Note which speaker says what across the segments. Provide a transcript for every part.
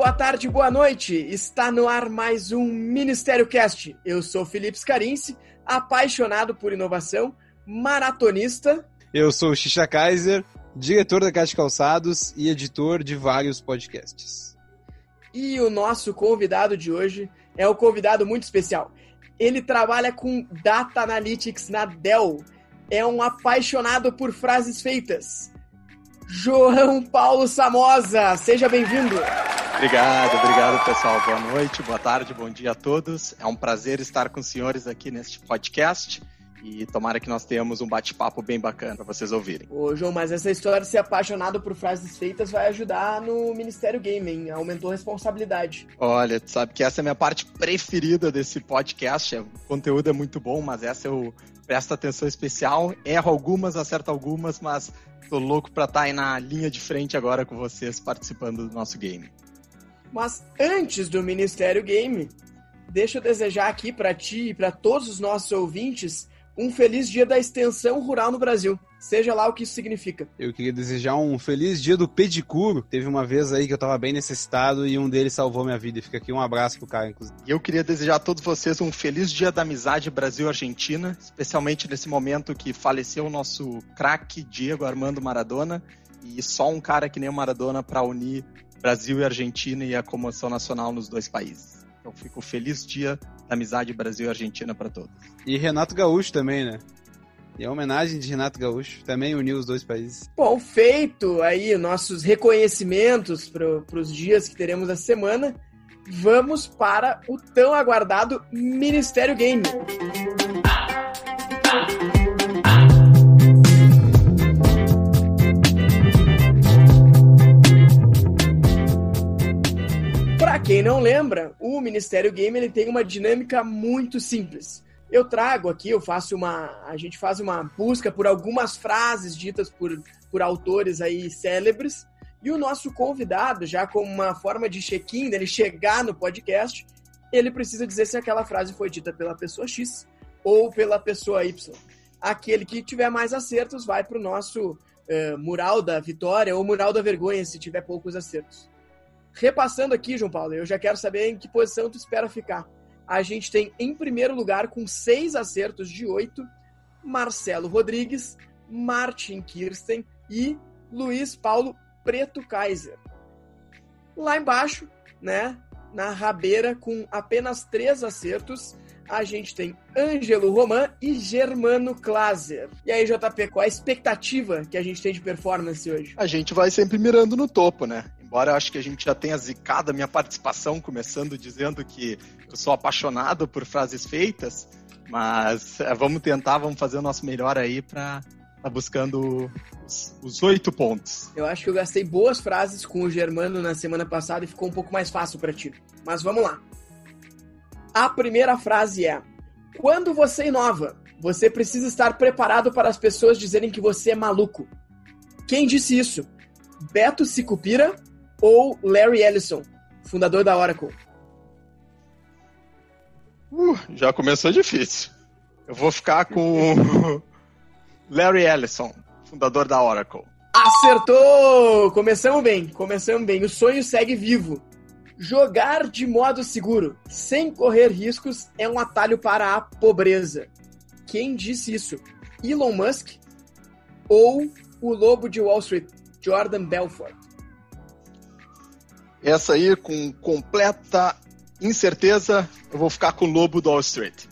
Speaker 1: Boa tarde, boa noite. Está no ar mais um Ministério Cast. Eu sou Felipe Scarinci, apaixonado por inovação, maratonista.
Speaker 2: Eu sou o Xixa Kaiser, diretor da Caixa Calçados e editor de vários podcasts.
Speaker 1: E o nosso convidado de hoje é um convidado muito especial. Ele trabalha com Data Analytics na Dell. É um apaixonado por frases feitas. João Paulo Samosa, seja bem-vindo.
Speaker 3: Obrigado, obrigado pessoal. Boa noite, boa tarde, bom dia a todos. É um prazer estar com os senhores aqui neste podcast e tomara que nós tenhamos um bate-papo bem bacana para vocês ouvirem.
Speaker 1: Ô, João, mas essa história de ser apaixonado por frases feitas vai ajudar no Ministério Gaming, aumentou a responsabilidade.
Speaker 3: Olha, tu sabe que essa é a minha parte preferida desse podcast. O conteúdo é muito bom, mas essa eu presto atenção especial. Erro algumas, acerto algumas, mas tô louco para estar tá aí na linha de frente agora com vocês participando do nosso game.
Speaker 1: Mas antes do Ministério Game, deixa eu desejar aqui para ti e para todos os nossos ouvintes um feliz dia da extensão rural no Brasil. Seja lá o que isso significa.
Speaker 2: Eu queria desejar um feliz dia do pedicuro. Teve uma vez aí que eu tava bem necessitado e um deles salvou minha vida. Fica aqui um abraço pro cara, inclusive.
Speaker 3: E eu queria desejar a todos vocês um feliz dia da amizade Brasil-Argentina, especialmente nesse momento que faleceu o nosso craque Diego Armando Maradona e só um cara que nem o Maradona para unir Brasil e Argentina e a comoção nacional nos dois países. Então fico feliz dia da amizade Brasil e Argentina para todos.
Speaker 2: E Renato Gaúcho também, né? E a homenagem de Renato Gaúcho também uniu os dois países.
Speaker 1: Bom, feito aí nossos reconhecimentos para os dias que teremos essa semana, vamos para o tão aguardado Ministério Game. Quem não lembra, o Ministério Game ele tem uma dinâmica muito simples. Eu trago aqui, eu faço uma, a gente faz uma busca por algumas frases ditas por, por autores aí célebres e o nosso convidado, já como uma forma de check-in dele chegar no podcast, ele precisa dizer se aquela frase foi dita pela pessoa X ou pela pessoa Y. Aquele que tiver mais acertos vai para o nosso uh, mural da vitória ou mural da vergonha, se tiver poucos acertos. Repassando aqui, João Paulo, eu já quero saber em que posição tu espera ficar. A gente tem em primeiro lugar, com seis acertos de oito, Marcelo Rodrigues, Martin Kirsten e Luiz Paulo Preto Kaiser. Lá embaixo, né, na rabeira, com apenas três acertos, a gente tem Ângelo Roman e Germano Klaser. E aí, JP, qual a expectativa que a gente tem de performance hoje?
Speaker 3: A gente vai sempre mirando no topo, né? Embora eu acho que a gente já tenha zicado a minha participação, começando dizendo que eu sou apaixonado por frases feitas, mas é, vamos tentar, vamos fazer o nosso melhor aí para tá buscando os oito pontos.
Speaker 1: Eu acho que eu gastei boas frases com o Germano na semana passada e ficou um pouco mais fácil para ti. Mas vamos lá. A primeira frase é: Quando você inova, você precisa estar preparado para as pessoas dizerem que você é maluco. Quem disse isso? Beto Sicupira ou Larry Ellison, fundador da Oracle?
Speaker 3: Uh, já começou difícil. Eu vou ficar com Larry Ellison, fundador da Oracle.
Speaker 1: Acertou! Começamos bem, começamos bem. O sonho segue vivo. Jogar de modo seguro, sem correr riscos, é um atalho para a pobreza. Quem disse isso? Elon Musk ou o lobo de Wall Street, Jordan Belfort?
Speaker 3: Essa aí, com completa incerteza, eu vou ficar com o lobo do Wall Street.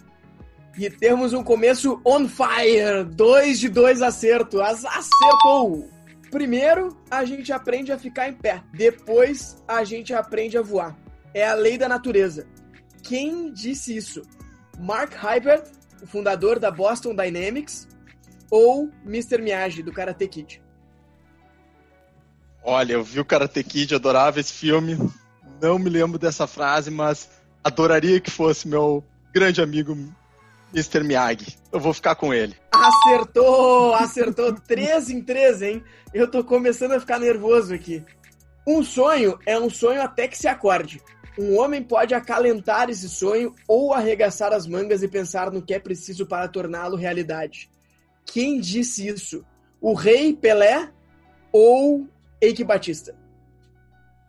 Speaker 1: E temos um começo on fire. Dois de dois acertos. Acertou! Primeiro, a gente aprende a ficar em pé. Depois, a gente aprende a voar. É a lei da natureza. Quem disse isso? Mark Hybert, o fundador da Boston Dynamics, ou Mr. Miyagi, do Karate Kid?
Speaker 3: Olha, eu vi o Karate Kid, adorava esse filme. Não me lembro dessa frase, mas adoraria que fosse meu grande amigo Mr. Miyagi. Eu vou ficar com ele.
Speaker 1: Acertou! Acertou! três em três, hein? Eu tô começando a ficar nervoso aqui. Um sonho é um sonho até que se acorde. Um homem pode acalentar esse sonho ou arregaçar as mangas e pensar no que é preciso para torná-lo realidade. Quem disse isso? O rei Pelé ou Eike Batista?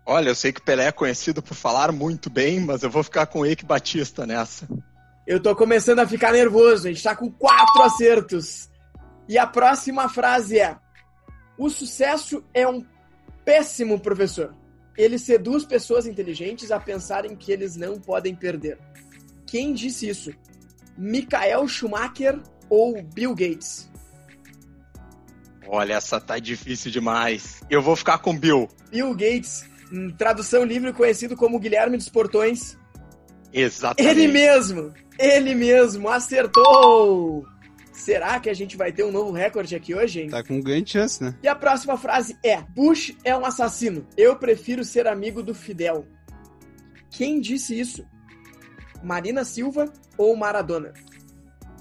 Speaker 3: Olha, eu sei que Pelé é conhecido por falar muito bem, mas eu vou ficar com Eike Batista nessa.
Speaker 1: Eu tô começando a ficar nervoso, a gente tá com quatro acertos. E a próxima frase é: O sucesso é um péssimo professor ele seduz pessoas inteligentes a pensarem que eles não podem perder. Quem disse isso? Michael Schumacher ou Bill Gates?
Speaker 3: Olha, essa tá difícil demais. Eu vou ficar com Bill.
Speaker 1: Bill Gates, em tradução livre conhecido como Guilherme dos Portões.
Speaker 3: Exatamente.
Speaker 1: Ele mesmo, ele mesmo acertou. Será que a gente vai ter um novo recorde aqui hoje, hein?
Speaker 2: Tá com grande chance, né?
Speaker 1: E a próxima frase é: Bush é um assassino. Eu prefiro ser amigo do Fidel. Quem disse isso? Marina Silva ou Maradona?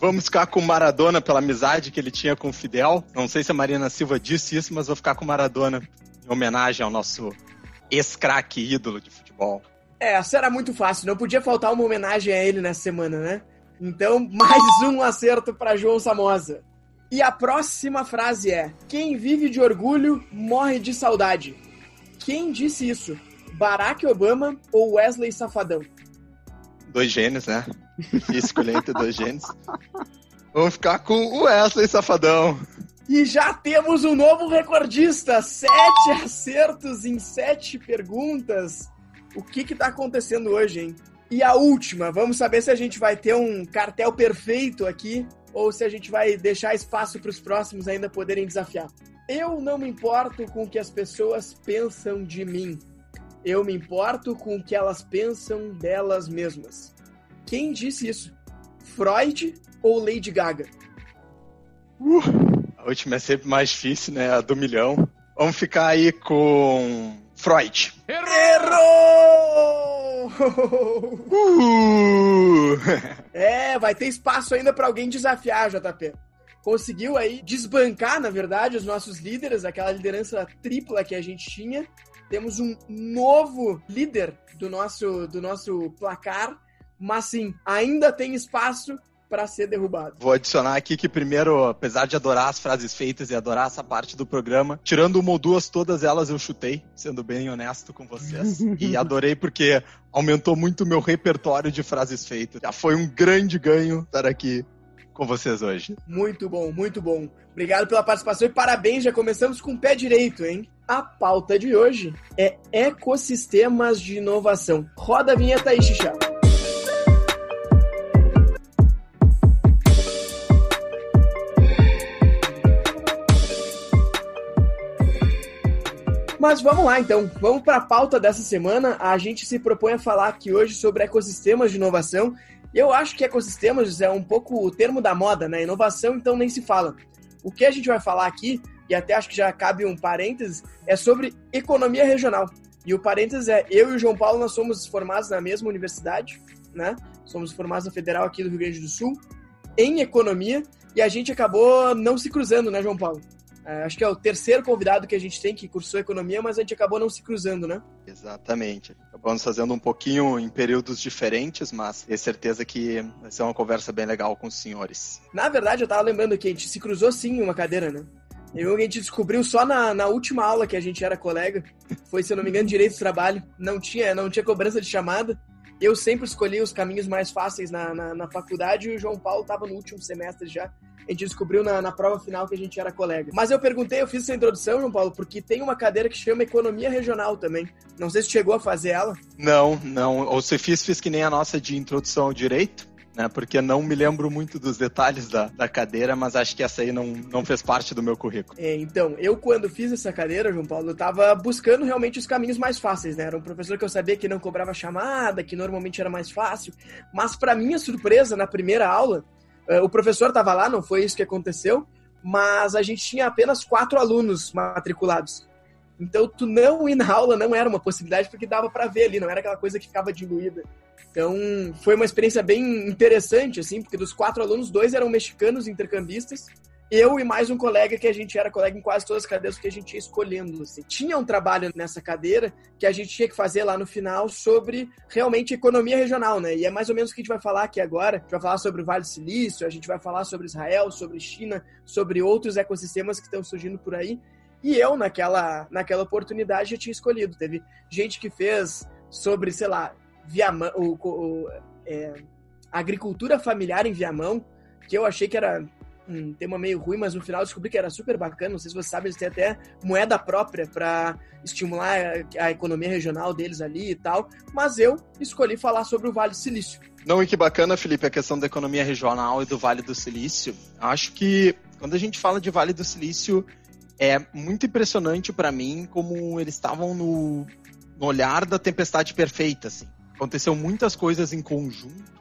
Speaker 3: Vamos ficar com Maradona pela amizade que ele tinha com o Fidel. Não sei se a Marina Silva disse isso, mas vou ficar com Maradona em homenagem ao nosso ex-craque ídolo de futebol.
Speaker 1: É, essa era muito fácil. Não podia faltar uma homenagem a ele nessa semana, né? Então, mais um acerto para João Samosa. E a próxima frase é: Quem vive de orgulho morre de saudade. Quem disse isso? Barack Obama ou Wesley Safadão?
Speaker 3: Dois gênios, né? Difícil entre dois gênios. Vamos ficar com o Wesley Safadão.
Speaker 1: E já temos um novo recordista. Sete acertos em sete perguntas. O que que tá acontecendo hoje, hein? E a última, vamos saber se a gente vai ter um cartel perfeito aqui ou se a gente vai deixar espaço para os próximos ainda poderem desafiar. Eu não me importo com o que as pessoas pensam de mim. Eu me importo com o que elas pensam delas mesmas. Quem disse isso? Freud ou Lady Gaga?
Speaker 3: Uh, a última é sempre mais difícil, né? A do milhão. Vamos ficar aí com Freud.
Speaker 1: Errou!
Speaker 3: Uh!
Speaker 1: é, vai ter espaço ainda para alguém desafiar, JP. Conseguiu aí desbancar, na verdade, os nossos líderes, aquela liderança tripla que a gente tinha. Temos um novo líder do nosso, do nosso placar, mas sim, ainda tem espaço para ser derrubado.
Speaker 3: Vou adicionar aqui que primeiro, apesar de adorar as frases feitas e adorar essa parte do programa, tirando uma ou duas, todas elas eu chutei, sendo bem honesto com vocês. e adorei porque aumentou muito o meu repertório de frases feitas. Já foi um grande ganho estar aqui com vocês hoje.
Speaker 1: Muito bom, muito bom. Obrigado pela participação e parabéns, já começamos com o pé direito, hein? A pauta de hoje é ecossistemas de inovação. Roda a vinheta aí, Xixá. Mas vamos lá então, vamos para a pauta dessa semana. A gente se propõe a falar aqui hoje sobre ecossistemas de inovação. Eu acho que ecossistemas é um pouco o termo da moda, né? Inovação então nem se fala. O que a gente vai falar aqui, e até acho que já cabe um parênteses, é sobre economia regional. E o parênteses é: eu e o João Paulo nós somos formados na mesma universidade, né? Somos formados na Federal aqui do Rio Grande do Sul, em economia, e a gente acabou não se cruzando, né, João Paulo? É, acho que é o terceiro convidado que a gente tem que cursou economia, mas a gente acabou não se cruzando, né?
Speaker 3: Exatamente. Acabamos fazendo um pouquinho em períodos diferentes, mas tenho certeza que vai ser uma conversa bem legal com os senhores.
Speaker 1: Na verdade, eu tava lembrando que a gente se cruzou sim em uma cadeira, né? Eu, a gente descobriu só na, na última aula que a gente era colega. Foi, se eu não me engano, direito do trabalho. Não tinha, não tinha cobrança de chamada. Eu sempre escolhi os caminhos mais fáceis na, na, na faculdade e o João Paulo estava no último semestre já a gente descobriu na, na prova final que a gente era colega. Mas eu perguntei, eu fiz essa introdução, João Paulo, porque tem uma cadeira que chama Economia Regional também. Não sei se chegou a fazer ela.
Speaker 3: Não, não. Ou se fiz, fiz que nem a nossa de introdução ao direito. Né, porque não me lembro muito dos detalhes da, da cadeira, mas acho que essa aí não, não fez parte do meu currículo.
Speaker 1: É, então, eu quando fiz essa cadeira, João Paulo, eu tava buscando realmente os caminhos mais fáceis, né? Era um professor que eu sabia que não cobrava chamada, que normalmente era mais fácil, mas para minha surpresa, na primeira aula, é, o professor estava lá, não foi isso que aconteceu, mas a gente tinha apenas quatro alunos matriculados. Então, tu não ir na aula não era uma possibilidade, porque dava para ver ali, não era aquela coisa que ficava diluída. Então, foi uma experiência bem interessante, assim, porque dos quatro alunos, dois eram mexicanos intercambistas eu e mais um colega que a gente era colega em quase todas as cadeiras que a gente ia escolhendo. Assim. Tinha um trabalho nessa cadeira que a gente tinha que fazer lá no final sobre realmente economia regional, né? E é mais ou menos o que a gente vai falar aqui agora. A gente vai falar sobre o Vale do Silício, a gente vai falar sobre Israel, sobre China, sobre outros ecossistemas que estão surgindo por aí. E eu, naquela, naquela oportunidade, já tinha escolhido. Teve gente que fez sobre, sei lá, Viamão, o, o é, agricultura familiar em Viamão, que eu achei que era um tema meio ruim, mas no final descobri que era super bacana. Não sei se você sabe, eles têm até moeda própria para estimular a, a, economia regional deles ali e tal. Mas eu escolhi falar sobre o Vale do Silício.
Speaker 3: Não, e que bacana, Felipe, a questão da economia regional e do Vale do Silício. Acho que quando a gente fala de Vale do Silício, é muito impressionante para mim como eles estavam no, no olhar da tempestade perfeita, assim. Aconteceu muitas coisas em conjunto,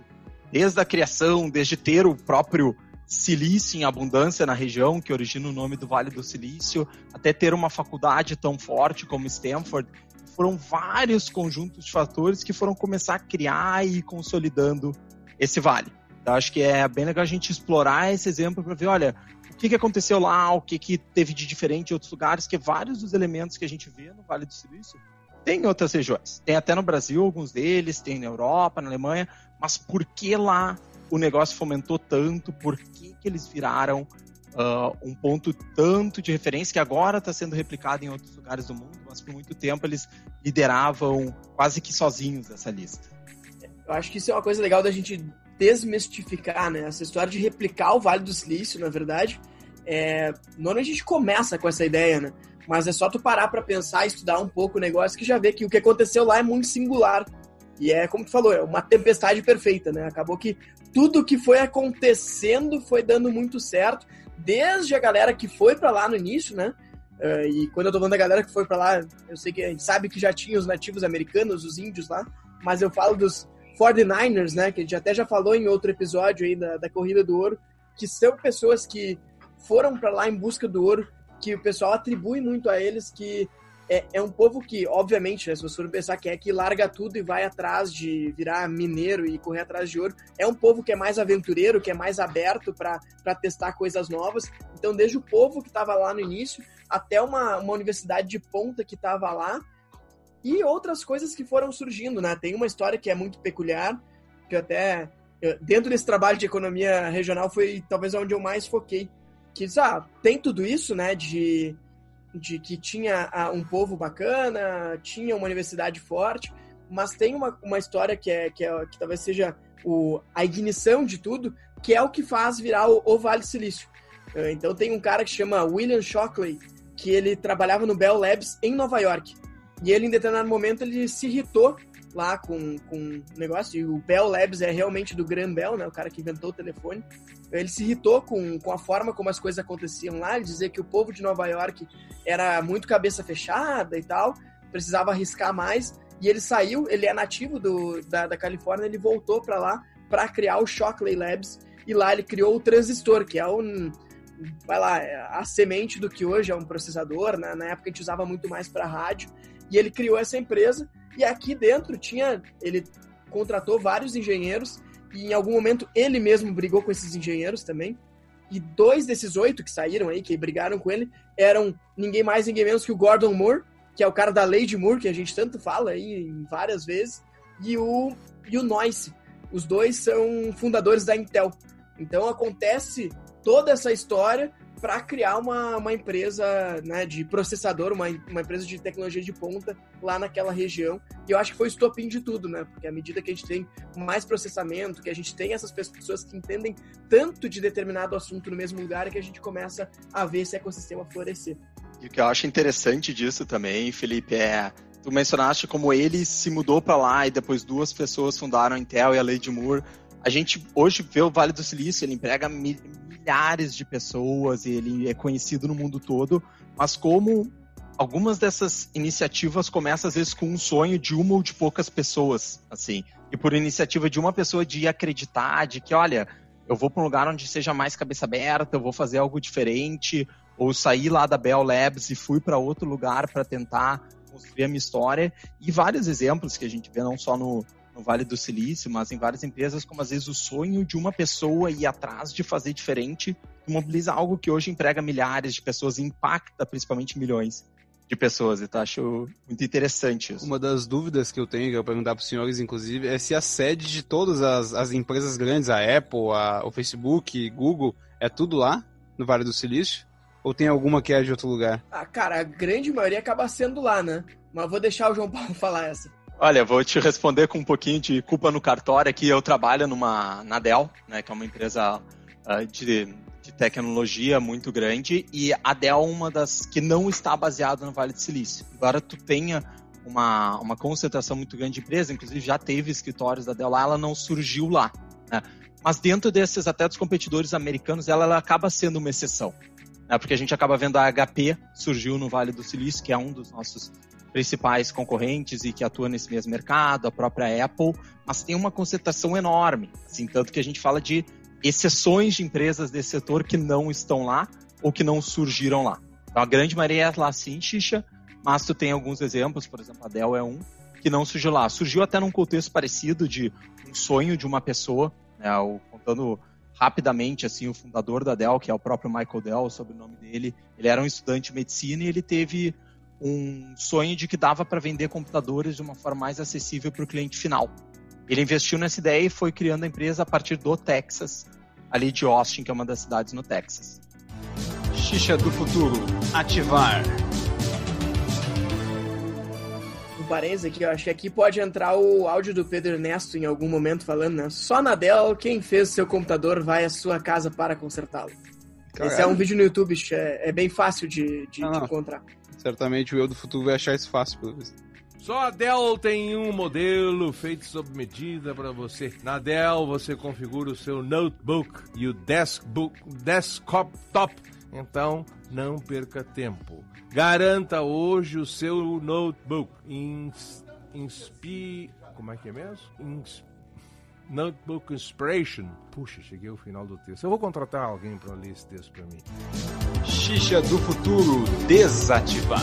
Speaker 3: desde a criação, desde ter o próprio silício em abundância na região, que origina o nome do Vale do Silício, até ter uma faculdade tão forte como Stanford. Foram vários conjuntos de fatores que foram começar a criar e ir consolidando esse vale. Então, acho que é bem legal a gente explorar esse exemplo para ver, olha, o que, que aconteceu lá, o que, que teve de diferente em outros lugares, que vários dos elementos que a gente vê no Vale do Silício tem em outras regiões. Tem até no Brasil alguns deles, tem na Europa, na Alemanha, mas por que lá o negócio fomentou tanto, por que, que eles viraram uh, um ponto tanto de referência que agora está sendo replicado em outros lugares do mundo, mas por muito tempo eles lideravam quase que sozinhos essa lista.
Speaker 1: Eu acho que isso é uma coisa legal da gente desmistificar, né? Essa história de replicar o Vale do Silício, na verdade, é... normalmente a gente começa com essa ideia, né? Mas é só tu parar para pensar estudar um pouco o negócio que já vê que o que aconteceu lá é muito singular. E é, como tu falou, é uma tempestade perfeita, né? Acabou que tudo que foi acontecendo foi dando muito certo, desde a galera que foi para lá no início, né? Uh, e quando eu tô falando da galera que foi para lá, eu sei que a gente sabe que já tinha os nativos americanos, os índios lá, mas eu falo dos 49ers, né? Que a gente até já falou em outro episódio aí da, da Corrida do Ouro, que são pessoas que foram para lá em busca do ouro, que o pessoal atribui muito a eles que é, é um povo que, obviamente, né, se você for pensar que é que larga tudo e vai atrás de virar mineiro e correr atrás de ouro, é um povo que é mais aventureiro, que é mais aberto para testar coisas novas. Então, desde o povo que estava lá no início, até uma, uma universidade de ponta que estava lá, e outras coisas que foram surgindo, né? Tem uma história que é muito peculiar, que até dentro desse trabalho de economia regional foi talvez onde eu mais foquei, que ah, tem tudo isso, né, de de que tinha um povo bacana, tinha uma universidade forte, mas tem uma, uma história que, é, que, é, que talvez seja o, a ignição de tudo, que é o que faz virar o, o Vale Silício. Eh, então tem um cara que chama William Shockley, que ele trabalhava no Bell Labs em Nova York. E ele, em determinado momento, ele se irritou lá com, com negócio, e o Bell Labs é realmente do Graham Bell, né, o cara que inventou o telefone. Ele se irritou com, com a forma como as coisas aconteciam lá, ele dizia que o povo de Nova York era muito cabeça fechada e tal, precisava arriscar mais, e ele saiu, ele é nativo do, da, da Califórnia, ele voltou para lá para criar o Shockley Labs, e lá ele criou o transistor, que é um vai lá, é a semente do que hoje é um processador, né? na época a gente usava muito mais para rádio, e ele criou essa empresa e aqui dentro tinha. Ele contratou vários engenheiros e em algum momento ele mesmo brigou com esses engenheiros também. E dois desses oito que saíram aí, que brigaram com ele, eram ninguém mais, ninguém menos que o Gordon Moore, que é o cara da Lady Moore, que a gente tanto fala aí várias vezes, e o, e o Noyce. Os dois são fundadores da Intel. Então acontece toda essa história para criar uma, uma empresa né, de processador, uma, uma empresa de tecnologia de ponta lá naquela região. E eu acho que foi o estopim de tudo, né? Porque à medida que a gente tem mais processamento, que a gente tem essas pessoas que entendem tanto de determinado assunto no mesmo lugar, é que a gente começa a ver esse ecossistema florescer.
Speaker 3: E o que eu acho interessante disso também, Felipe, é tu mencionaste como ele se mudou para lá e depois duas pessoas fundaram a Intel e a Lady Moore. A gente hoje vê o Vale do Silício, ele emprega milhares de pessoas e ele é conhecido no mundo todo, mas como algumas dessas iniciativas começam às vezes com um sonho de uma ou de poucas pessoas, assim, e por iniciativa de uma pessoa de acreditar, de que, olha, eu vou para um lugar onde seja mais cabeça aberta, eu vou fazer algo diferente, ou sair lá da Bell Labs e fui para outro lugar para tentar construir a minha história, e vários exemplos que a gente vê não só no, no Vale do Silício, mas em várias empresas, como às vezes o sonho de uma pessoa ir atrás de fazer diferente, mobiliza algo que hoje emprega milhares de pessoas e impacta principalmente milhões de pessoas. Então acho muito interessante isso.
Speaker 2: Uma das dúvidas que eu tenho, que eu vou perguntar para os senhores, inclusive, é se a sede de todas as, as empresas grandes, a Apple, a, o Facebook, Google, é tudo lá, no Vale do Silício? Ou tem alguma que é de outro lugar?
Speaker 1: Ah, cara, a grande maioria acaba sendo lá, né? Mas vou deixar o João Paulo falar essa.
Speaker 3: Olha, vou te responder com um pouquinho de culpa no cartório. Aqui eu trabalho numa, na Dell, né, que é uma empresa uh, de, de tecnologia muito grande, e a Dell é uma das que não está baseada no Vale do Silício. Embora tu tenha uma, uma concentração muito grande de empresa, inclusive já teve escritórios da Dell lá, ela não surgiu lá. Né? Mas dentro desses, até dos competidores americanos, ela, ela acaba sendo uma exceção. Né? Porque a gente acaba vendo a HP surgiu no Vale do Silício, que é um dos nossos principais concorrentes e que atua nesse mesmo mercado, a própria Apple, mas tem uma concentração enorme, assim, tanto que a gente fala de exceções de empresas desse setor que não estão lá ou que não surgiram lá. Então, a grande maioria é lá sim, Xixa, mas tu tem alguns exemplos, por exemplo, a Dell é um, que não surgiu lá. Surgiu até num contexto parecido de um sonho de uma pessoa, né, contando rapidamente, assim, o fundador da Dell, que é o próprio Michael Dell, o sobrenome dele, ele era um estudante de medicina e ele teve um sonho de que dava para vender computadores de uma forma mais acessível para o cliente final. Ele investiu nessa ideia e foi criando a empresa a partir do Texas, ali de Austin, que é uma das cidades no Texas.
Speaker 2: Xixa do futuro, ativar.
Speaker 1: Um parênteses aqui, eu acho que aqui pode entrar o áudio do Pedro Ernesto em algum momento falando, né? Só na Dell, quem fez seu computador vai à sua casa para consertá-lo. Esse é um vídeo no YouTube, é, é bem fácil de, de, de encontrar.
Speaker 2: Certamente o eu do futuro vai achar isso fácil, pelo visto.
Speaker 4: Só a Dell tem um modelo feito sob medida para você. Na Dell você configura o seu notebook e o desktop, desktop top. Então não perca tempo. Garanta hoje o seu notebook. Ins, inspi, como é que é mesmo? Notebook Inspiration. Puxa, cheguei ao final do texto. Eu vou contratar alguém para ler esse texto para mim.
Speaker 2: Xixa do futuro desativar.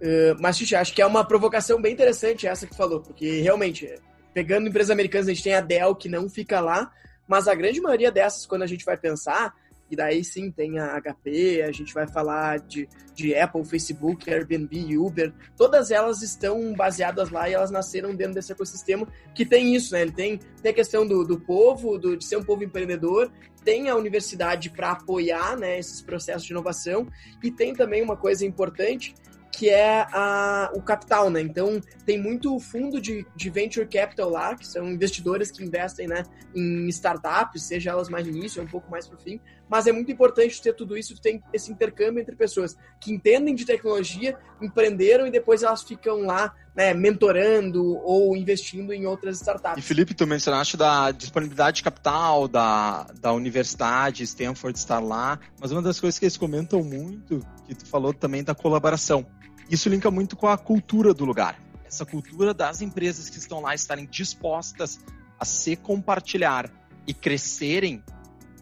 Speaker 1: Uh, mas, Xixa, acho que é uma provocação bem interessante essa que falou, porque realmente, pegando empresas americanas, a gente tem a Dell que não fica lá, mas a grande maioria dessas, quando a gente vai pensar, e daí sim tem a HP, a gente vai falar de, de Apple, Facebook, Airbnb, Uber. Todas elas estão baseadas lá e elas nasceram dentro desse ecossistema que tem isso, né? Ele tem, tem a questão do, do povo, do, de ser um povo empreendedor, tem a universidade para apoiar né, esses processos de inovação e tem também uma coisa importante que é a, o capital, né? Então, tem muito fundo de, de venture capital lá, que são investidores que investem né, em startups, seja elas mais no início ou um pouco mais para o fim. Mas é muito importante ter tudo isso, ter esse intercâmbio entre pessoas que entendem de tecnologia, empreenderam e depois elas ficam lá né, mentorando ou investindo em outras startups.
Speaker 3: E Felipe, tu mencionaste da disponibilidade de capital da, da universidade, Stanford estar lá, mas uma das coisas que eles comentam muito, que tu falou também da colaboração. Isso linka muito com a cultura do lugar. Essa cultura das empresas que estão lá estarem dispostas a se compartilhar e crescerem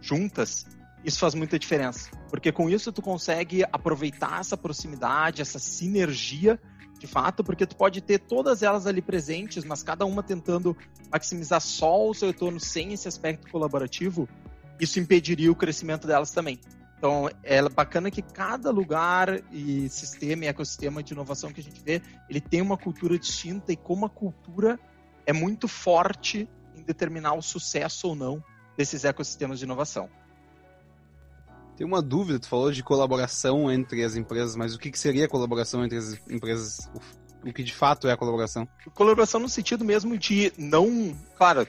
Speaker 3: juntas, isso faz muita diferença. Porque com isso tu consegue aproveitar essa proximidade, essa sinergia de fato, porque tu pode ter todas elas ali presentes, mas cada uma tentando maximizar só o seu retorno sem esse aspecto colaborativo, isso impediria o crescimento delas também. Então, é bacana que cada lugar e sistema e ecossistema de inovação que a gente vê, ele tem uma cultura distinta e como a cultura é muito forte em determinar o sucesso ou não desses ecossistemas de inovação.
Speaker 2: Tem uma dúvida, tu falou de colaboração entre as empresas, mas o que, que seria colaboração entre as empresas? O que de fato é a colaboração?
Speaker 3: Colaboração no sentido mesmo de não. Claro,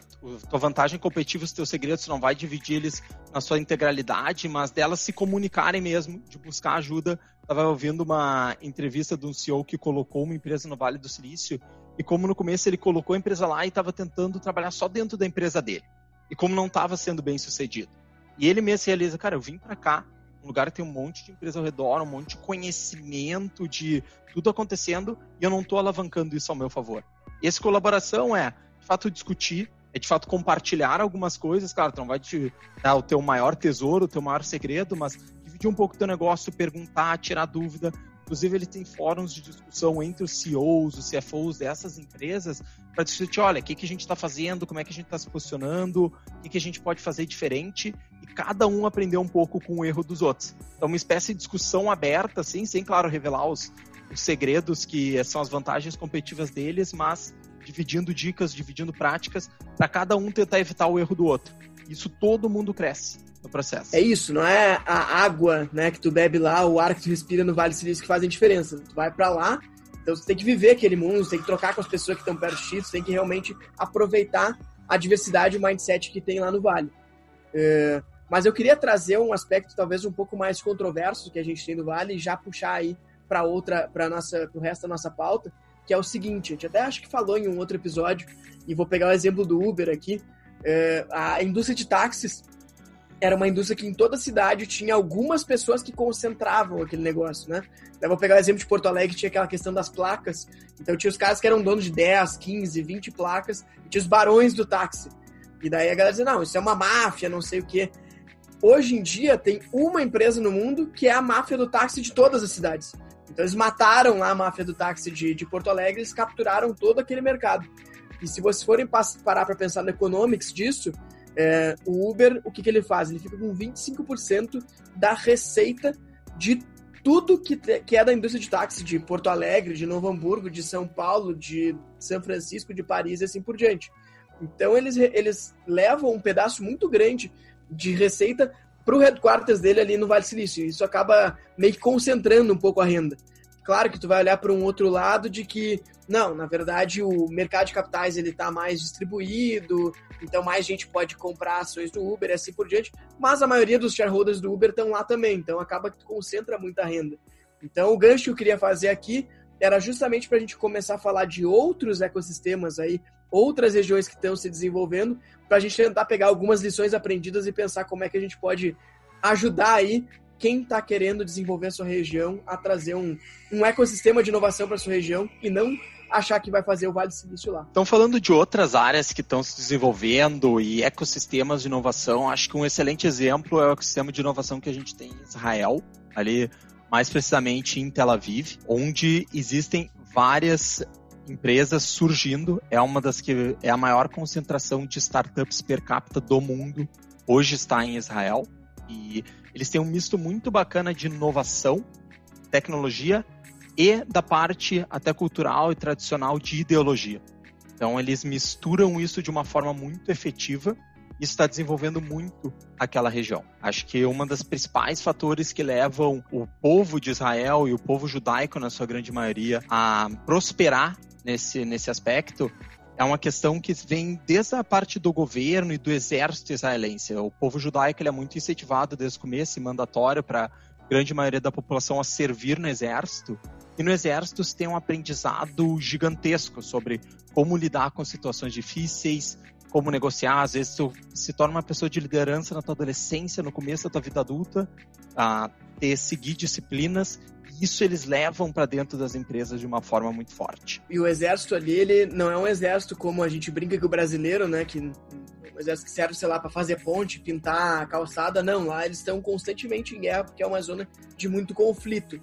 Speaker 3: tua vantagem competitiva, os teus segredos, não vai dividir eles na sua integralidade, mas delas se comunicarem mesmo, de buscar ajuda. Estava ouvindo uma entrevista de um CEO que colocou uma empresa no Vale do Silício, e como no começo ele colocou a empresa lá e estava tentando trabalhar só dentro da empresa dele. E como não estava sendo bem sucedido. E ele mesmo realiza, cara, eu vim para cá, um lugar que tem um monte de empresa ao redor, um monte de conhecimento de tudo acontecendo e eu não estou alavancando isso ao meu favor. Essa colaboração é, de fato, discutir, é de fato compartilhar algumas coisas, claro, tu não vai te dar o teu maior tesouro, o teu maior segredo, mas dividir um pouco do teu negócio, perguntar, tirar dúvida, Inclusive, ele tem fóruns de discussão entre os CEOs, os CFOs dessas empresas para discutir, olha, o que, que a gente está fazendo, como é que a gente está se posicionando, o que, que a gente pode fazer diferente, e cada um aprender um pouco com o erro dos outros. Então, uma espécie de discussão aberta, assim, sem, claro, revelar os, os segredos que são as vantagens competitivas deles, mas dividindo dicas, dividindo práticas, para cada um tentar evitar o erro do outro. Isso todo mundo cresce no processo.
Speaker 1: É isso, não é a água né, que tu bebe lá, o ar que tu respira no Vale Silício que fazem diferença. Tu vai para lá, então você tem que viver aquele mundo, você tem que trocar com as pessoas que estão perto de ti, você tem que realmente aproveitar a diversidade e o mindset que tem lá no Vale. É, mas eu queria trazer um aspecto talvez um pouco mais controverso que a gente tem no Vale e já puxar aí para outra, para nossa, o resto da nossa pauta, que é o seguinte, a gente até acho que falou em um outro episódio, e vou pegar o exemplo do Uber aqui, é, a indústria de táxis era uma indústria que em toda a cidade tinha algumas pessoas que concentravam aquele negócio, né? Eu vou pegar o exemplo de Porto Alegre, tinha aquela questão das placas. Então tinha os caras que eram donos de 10, 15, 20 placas, e tinha os barões do táxi. E daí a galera dizia, não, isso é uma máfia, não sei o quê. Hoje em dia tem uma empresa no mundo que é a máfia do táxi de todas as cidades. Então eles mataram lá a máfia do táxi de, de Porto Alegre, eles capturaram todo aquele mercado. E se vocês forem parar para pensar no economics disso, é, o Uber, o que, que ele faz? Ele fica com 25% da receita de tudo que, que é da indústria de táxi de Porto Alegre, de Novo Hamburgo, de São Paulo, de São Francisco, de Paris e assim por diante. Então eles, eles levam um pedaço muito grande de receita para o headquarters dele ali no Vale Silício. Isso acaba meio que concentrando um pouco a renda. Claro que tu vai olhar para um outro lado de que, não, na verdade o mercado de capitais ele está mais distribuído, então mais gente pode comprar ações do Uber e assim por diante, mas a maioria dos shareholders do Uber estão lá também, então acaba que tu concentra muita renda. Então o gancho que eu queria fazer aqui era justamente para a gente começar a falar de outros ecossistemas aí, outras regiões que estão se desenvolvendo, para a gente tentar pegar algumas lições aprendidas e pensar como é que a gente pode ajudar aí quem está querendo desenvolver a sua região a trazer um, um ecossistema de inovação para sua região e não achar que vai fazer o Vale do Silício lá.
Speaker 3: Estão falando de outras áreas que estão se desenvolvendo e ecossistemas de inovação. Acho que um excelente exemplo é o ecossistema de inovação que a gente tem em Israel, ali mais precisamente em Tel Aviv, onde existem várias empresas surgindo. É uma das que é a maior concentração de startups per capita do mundo. Hoje está em Israel e eles têm um misto muito bacana de inovação, tecnologia e da parte até cultural e tradicional de ideologia. Então eles misturam isso de uma forma muito efetiva e está desenvolvendo muito aquela região. Acho que uma das principais fatores que levam o povo de Israel e o povo judaico, na sua grande maioria, a prosperar nesse, nesse aspecto é uma questão que vem desde a parte do governo e do exército israelense. O povo judaico é muito incentivado desde o começo mandatório para a grande maioria da população a servir no exército. E no exército se tem um aprendizado gigantesco sobre como lidar com situações difíceis, como negociar. Às vezes tu se torna uma pessoa de liderança na tua adolescência, no começo da tua vida adulta, a ter seguir disciplinas isso eles levam para dentro das empresas de uma forma muito forte.
Speaker 1: E o exército ali, ele não é um exército como a gente brinca com o brasileiro, né? Que um exército que serve, sei lá, para fazer ponte, pintar a calçada. Não, lá eles estão constantemente em guerra porque é uma zona de muito conflito.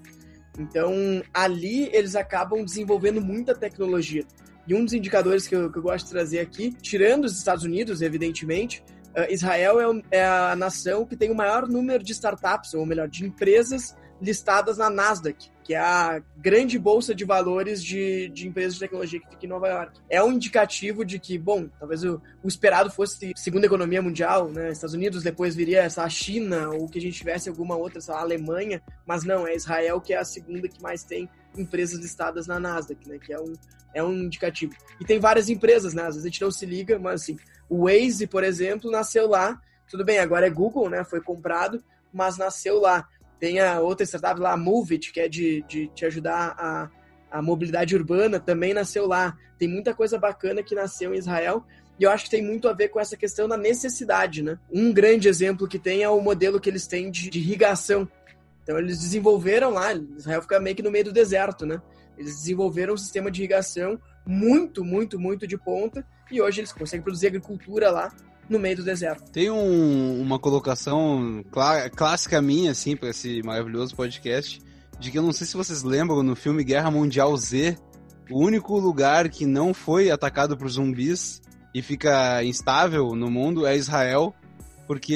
Speaker 1: Então, ali eles acabam desenvolvendo muita tecnologia. E um dos indicadores que eu, que eu gosto de trazer aqui, tirando os Estados Unidos, evidentemente, uh, Israel é, é a nação que tem o maior número de startups, ou melhor, de empresas listadas na Nasdaq, que é a grande bolsa de valores de, de empresas de tecnologia que fica em Nova York. É um indicativo de que, bom, talvez o, o esperado fosse segunda economia mundial, né? Estados Unidos, depois viria essa China, ou que a gente tivesse alguma outra, sei lá, Alemanha, mas não, é Israel que é a segunda que mais tem empresas listadas na Nasdaq, né? Que é um, é um indicativo. E tem várias empresas, né? Às vezes a gente não se liga, mas assim, o Waze, por exemplo, nasceu lá. Tudo bem, agora é Google, né? Foi comprado, mas nasceu lá. Tem a outra startup lá, a Moveit, que é de, de te ajudar a, a mobilidade urbana, também nasceu lá. Tem muita coisa bacana que nasceu em Israel. E eu acho que tem muito a ver com essa questão da necessidade, né? Um grande exemplo que tem é o modelo que eles têm de, de irrigação. Então eles desenvolveram lá, Israel fica meio que no meio do deserto, né? Eles desenvolveram um sistema de irrigação muito, muito, muito de ponta e hoje eles conseguem produzir agricultura lá no meio do deserto.
Speaker 2: Tem um, uma colocação clá, clássica minha, assim, para esse maravilhoso podcast, de que eu não sei se vocês lembram no filme Guerra Mundial Z, o único lugar que não foi atacado por zumbis e fica instável no mundo é Israel, porque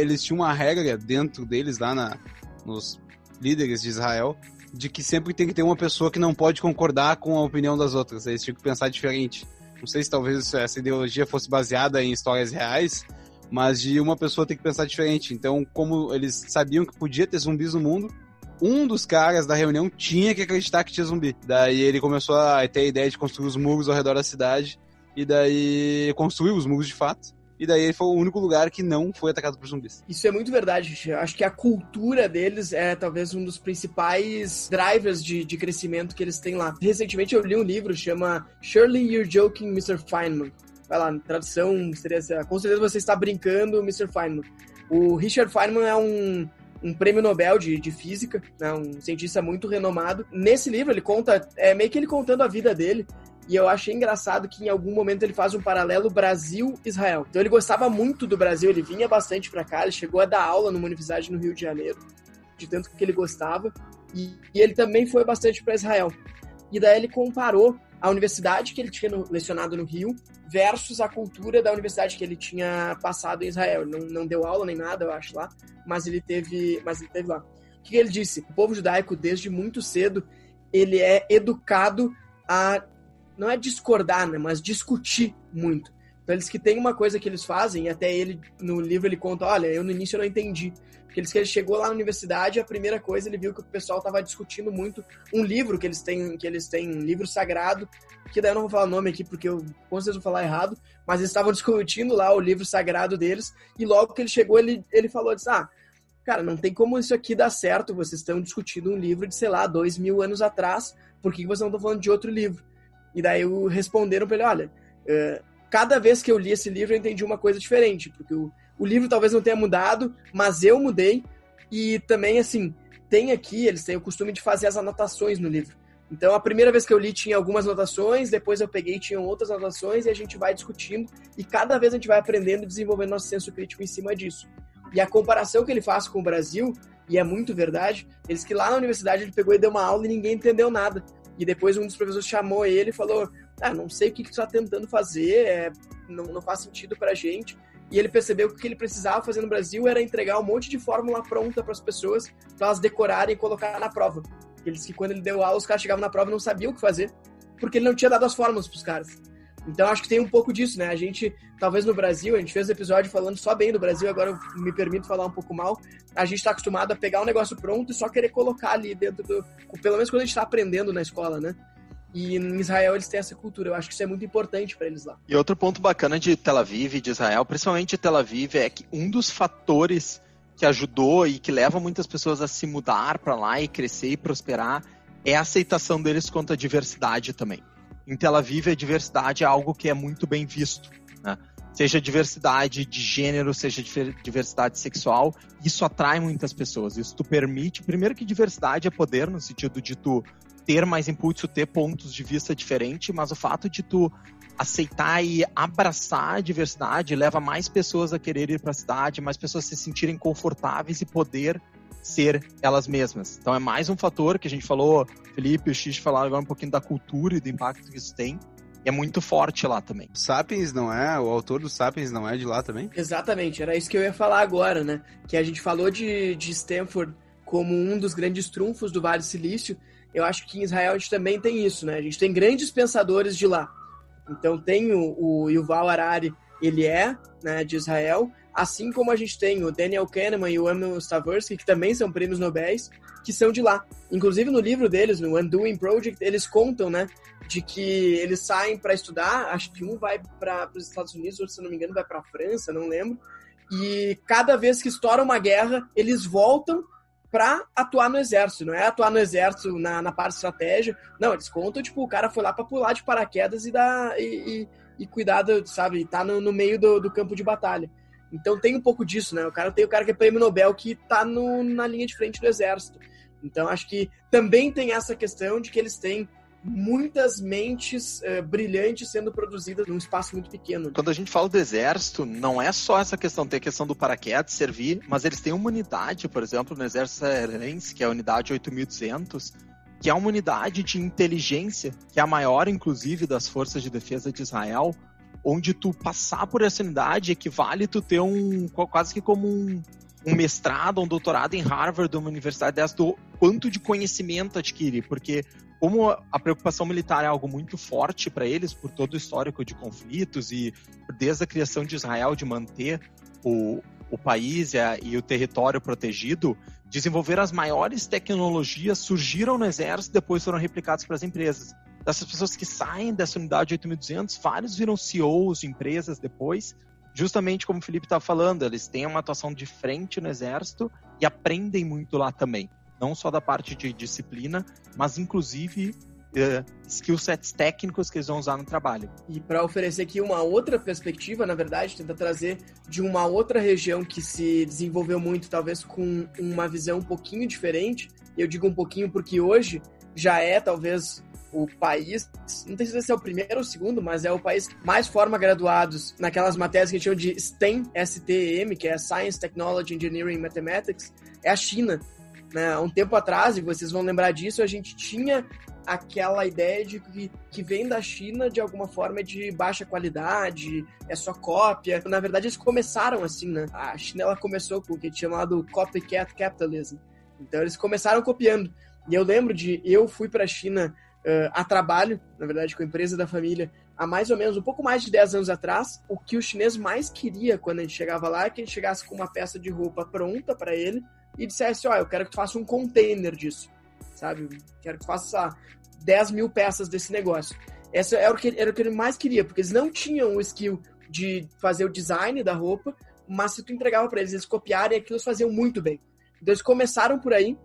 Speaker 2: eles tinham uma regra dentro deles lá na, nos líderes de Israel de que sempre tem que ter uma pessoa que não pode concordar com a opinião das outras. Eles tinham que pensar diferente. Não sei se talvez essa ideologia fosse baseada em histórias reais, mas de uma pessoa ter que pensar diferente. Então, como eles sabiam que podia ter zumbis no mundo, um dos caras da reunião tinha que acreditar que tinha zumbi. Daí ele começou a ter a ideia de construir os muros ao redor da cidade, e daí construiu os muros de fato. E daí foi o único lugar que não foi atacado por zumbis.
Speaker 1: Isso é muito verdade. Eu acho que a cultura deles é talvez um dos principais drivers de, de crescimento que eles têm lá. Recentemente eu li um livro chama Surely You're Joking, Mr. Feynman. Vai lá, tradução seria assim, com certeza você está brincando, Mr. Feynman. O Richard Feynman é um, um prêmio Nobel de, de física, né, um cientista muito renomado. Nesse livro ele conta, é meio que ele contando a vida dele. E eu achei engraçado que em algum momento ele faz um paralelo Brasil-Israel. Então ele gostava muito do Brasil, ele vinha bastante para cá, ele chegou a dar aula numa universidade no Rio de Janeiro, de tanto que ele gostava. E, e ele também foi bastante para Israel. E daí ele comparou a universidade que ele tinha lecionado no Rio versus a cultura da universidade que ele tinha passado em Israel. Ele não, não deu aula nem nada, eu acho, lá, mas ele teve, mas ele teve lá. O que ele disse? O povo judaico, desde muito cedo, ele é educado a não é discordar, né, mas discutir muito. Então eles que tem uma coisa que eles fazem, até ele no livro ele conta, olha, eu no início não entendi. Porque eles que ele chegou lá na universidade, a primeira coisa ele viu que o pessoal estava discutindo muito um livro que eles têm, que eles têm um livro sagrado, que daí eu não vou falar o nome aqui porque eu com certeza vou falar errado, mas eles estavam discutindo lá o livro sagrado deles, e logo que ele chegou, ele, ele falou, disse, ah, cara, não tem como isso aqui dar certo, vocês estão discutindo um livro de, sei lá, dois mil anos atrás, por que vocês não estão falando de outro livro? E daí responderam para ele, olha, uh, cada vez que eu li esse livro eu entendi uma coisa diferente, porque o, o livro talvez não tenha mudado, mas eu mudei. E também, assim, tem aqui, eles têm o costume de fazer as anotações no livro. Então, a primeira vez que eu li tinha algumas anotações, depois eu peguei tinham outras anotações e a gente vai discutindo e cada vez a gente vai aprendendo e desenvolvendo nosso senso crítico em cima disso. E a comparação que ele faz com o Brasil, e é muito verdade, eles que lá na universidade ele pegou e deu uma aula e ninguém entendeu nada. E depois um dos professores chamou ele e falou: Ah, não sei o que, que tu tá tentando fazer, é, não, não faz sentido pra gente. E ele percebeu que o que ele precisava fazer no Brasil era entregar um monte de fórmula pronta para as pessoas, para elas decorarem e colocar na prova. Ele disse que quando ele deu aula, os caras chegavam na prova e não sabiam o que fazer, porque ele não tinha dado as fórmulas para os caras. Então acho que tem um pouco disso, né? A gente, talvez no Brasil, a gente fez um episódio falando só bem do Brasil, agora eu me permito falar um pouco mal. A gente está acostumado a pegar um negócio pronto e só querer colocar ali dentro do. Pelo menos quando a gente está aprendendo na escola, né? E em Israel eles têm essa cultura. Eu acho que isso é muito importante para eles lá.
Speaker 3: E outro ponto bacana de Tel Aviv e de Israel, principalmente de Tel Aviv, é que um dos fatores que ajudou e que leva muitas pessoas a se mudar para lá e crescer e prosperar é a aceitação deles quanto à diversidade também em Tel Aviv a diversidade é algo que é muito bem visto. Né? Seja diversidade de gênero, seja diversidade sexual, isso atrai muitas pessoas. Isso tu permite, primeiro que diversidade é poder, no sentido de tu ter mais impulso, ter pontos de vista diferentes, mas o fato de tu aceitar e abraçar a diversidade leva mais pessoas a querer ir para a cidade, mais pessoas se sentirem confortáveis e poder ser elas mesmas. Então é mais um fator que a gente falou, Felipe e o X falaram agora um pouquinho da cultura e do impacto que isso tem. E é muito forte lá também.
Speaker 2: Sapiens não é? O autor do Sapiens não é de lá também?
Speaker 1: Exatamente, era isso que eu ia falar agora, né? Que a gente falou de, de Stanford como um dos grandes trunfos do Vale do Silício. Eu acho que em Israel a gente também tem isso, né? A gente tem grandes pensadores de lá. Então tem o, o Yuval Harari, ele é né, de Israel, Assim como a gente tem o Daniel Kahneman e o Emil Stavorsky, que também são prêmios Nobéis, que são de lá. Inclusive no livro deles, no Undoing Project, eles contam, né, de que eles saem para estudar, acho que um vai para os Estados Unidos, outro, se não me engano, vai para a França, não lembro. E cada vez que estoura uma guerra, eles voltam para atuar no exército. Não é atuar no exército na, na parte estratégia. Não, eles contam, tipo, o cara foi lá para pular de paraquedas e dar. E, e, e cuidar, sabe, tá no, no meio do, do campo de batalha. Então tem um pouco disso, né? O cara tem o cara que é prêmio Nobel que tá no, na linha de frente do exército. Então acho que também tem essa questão de que eles têm muitas mentes uh, brilhantes sendo produzidas num espaço muito pequeno.
Speaker 3: Quando a gente fala do exército, não é só essa questão, tem a questão do paraquedas servir, mas eles têm uma unidade, por exemplo, no exército israelense, que é a unidade 8200, que é uma unidade de inteligência, que é a maior, inclusive, das forças de defesa de Israel, onde tu passar por essa unidade equivale tu ter um quase que como um, um mestrado, um doutorado em Harvard, uma universidade dessa, do quanto de conhecimento adquire, porque como a preocupação militar é algo muito forte para eles, por todo o histórico de conflitos e desde a criação de Israel de manter o, o país e, a, e o território protegido, desenvolver as maiores tecnologias surgiram no exército e depois foram replicadas para as empresas. Dessas pessoas que saem dessa unidade 8200, vários viram CEOs de empresas depois, justamente como o Felipe estava falando, eles têm uma atuação de frente no exército e aprendem muito lá também não só da parte de disciplina, mas inclusive uh, skill sets técnicos que eles vão usar no trabalho.
Speaker 1: E para oferecer aqui uma outra perspectiva, na verdade, tentar trazer de uma outra região que se desenvolveu muito, talvez com uma visão um pouquinho diferente. Eu digo um pouquinho porque hoje já é talvez o país, não sei se é o primeiro ou o segundo, mas é o país que mais forma graduados naquelas matérias que a gente chama de STEM, STEM, que é Science, Technology, Engineering, Mathematics, é a China. Né? Há um tempo atrás, e vocês vão lembrar disso, a gente tinha aquela ideia de que, que vem da China de alguma forma de baixa qualidade, é só cópia. Na verdade, eles começaram assim, né? A China ela começou com o que é chamado copycat capitalism. Então, eles começaram copiando. E eu lembro de eu fui para a China uh, a trabalho, na verdade, com a empresa da família, há mais ou menos um pouco mais de 10 anos atrás. O que o chinês mais queria quando a gente chegava lá é que a gente chegasse com uma peça de roupa pronta para ele e dissesse, ó, oh, eu quero que tu faça um container disso, sabe? Quero que tu faça 10 mil peças desse negócio. Essa era o, que, era o que ele mais queria, porque eles não tinham o skill de fazer o design da roupa, mas se tu entregava para eles, eles copiarem aquilo, eles faziam muito bem. Então eles começaram por aí,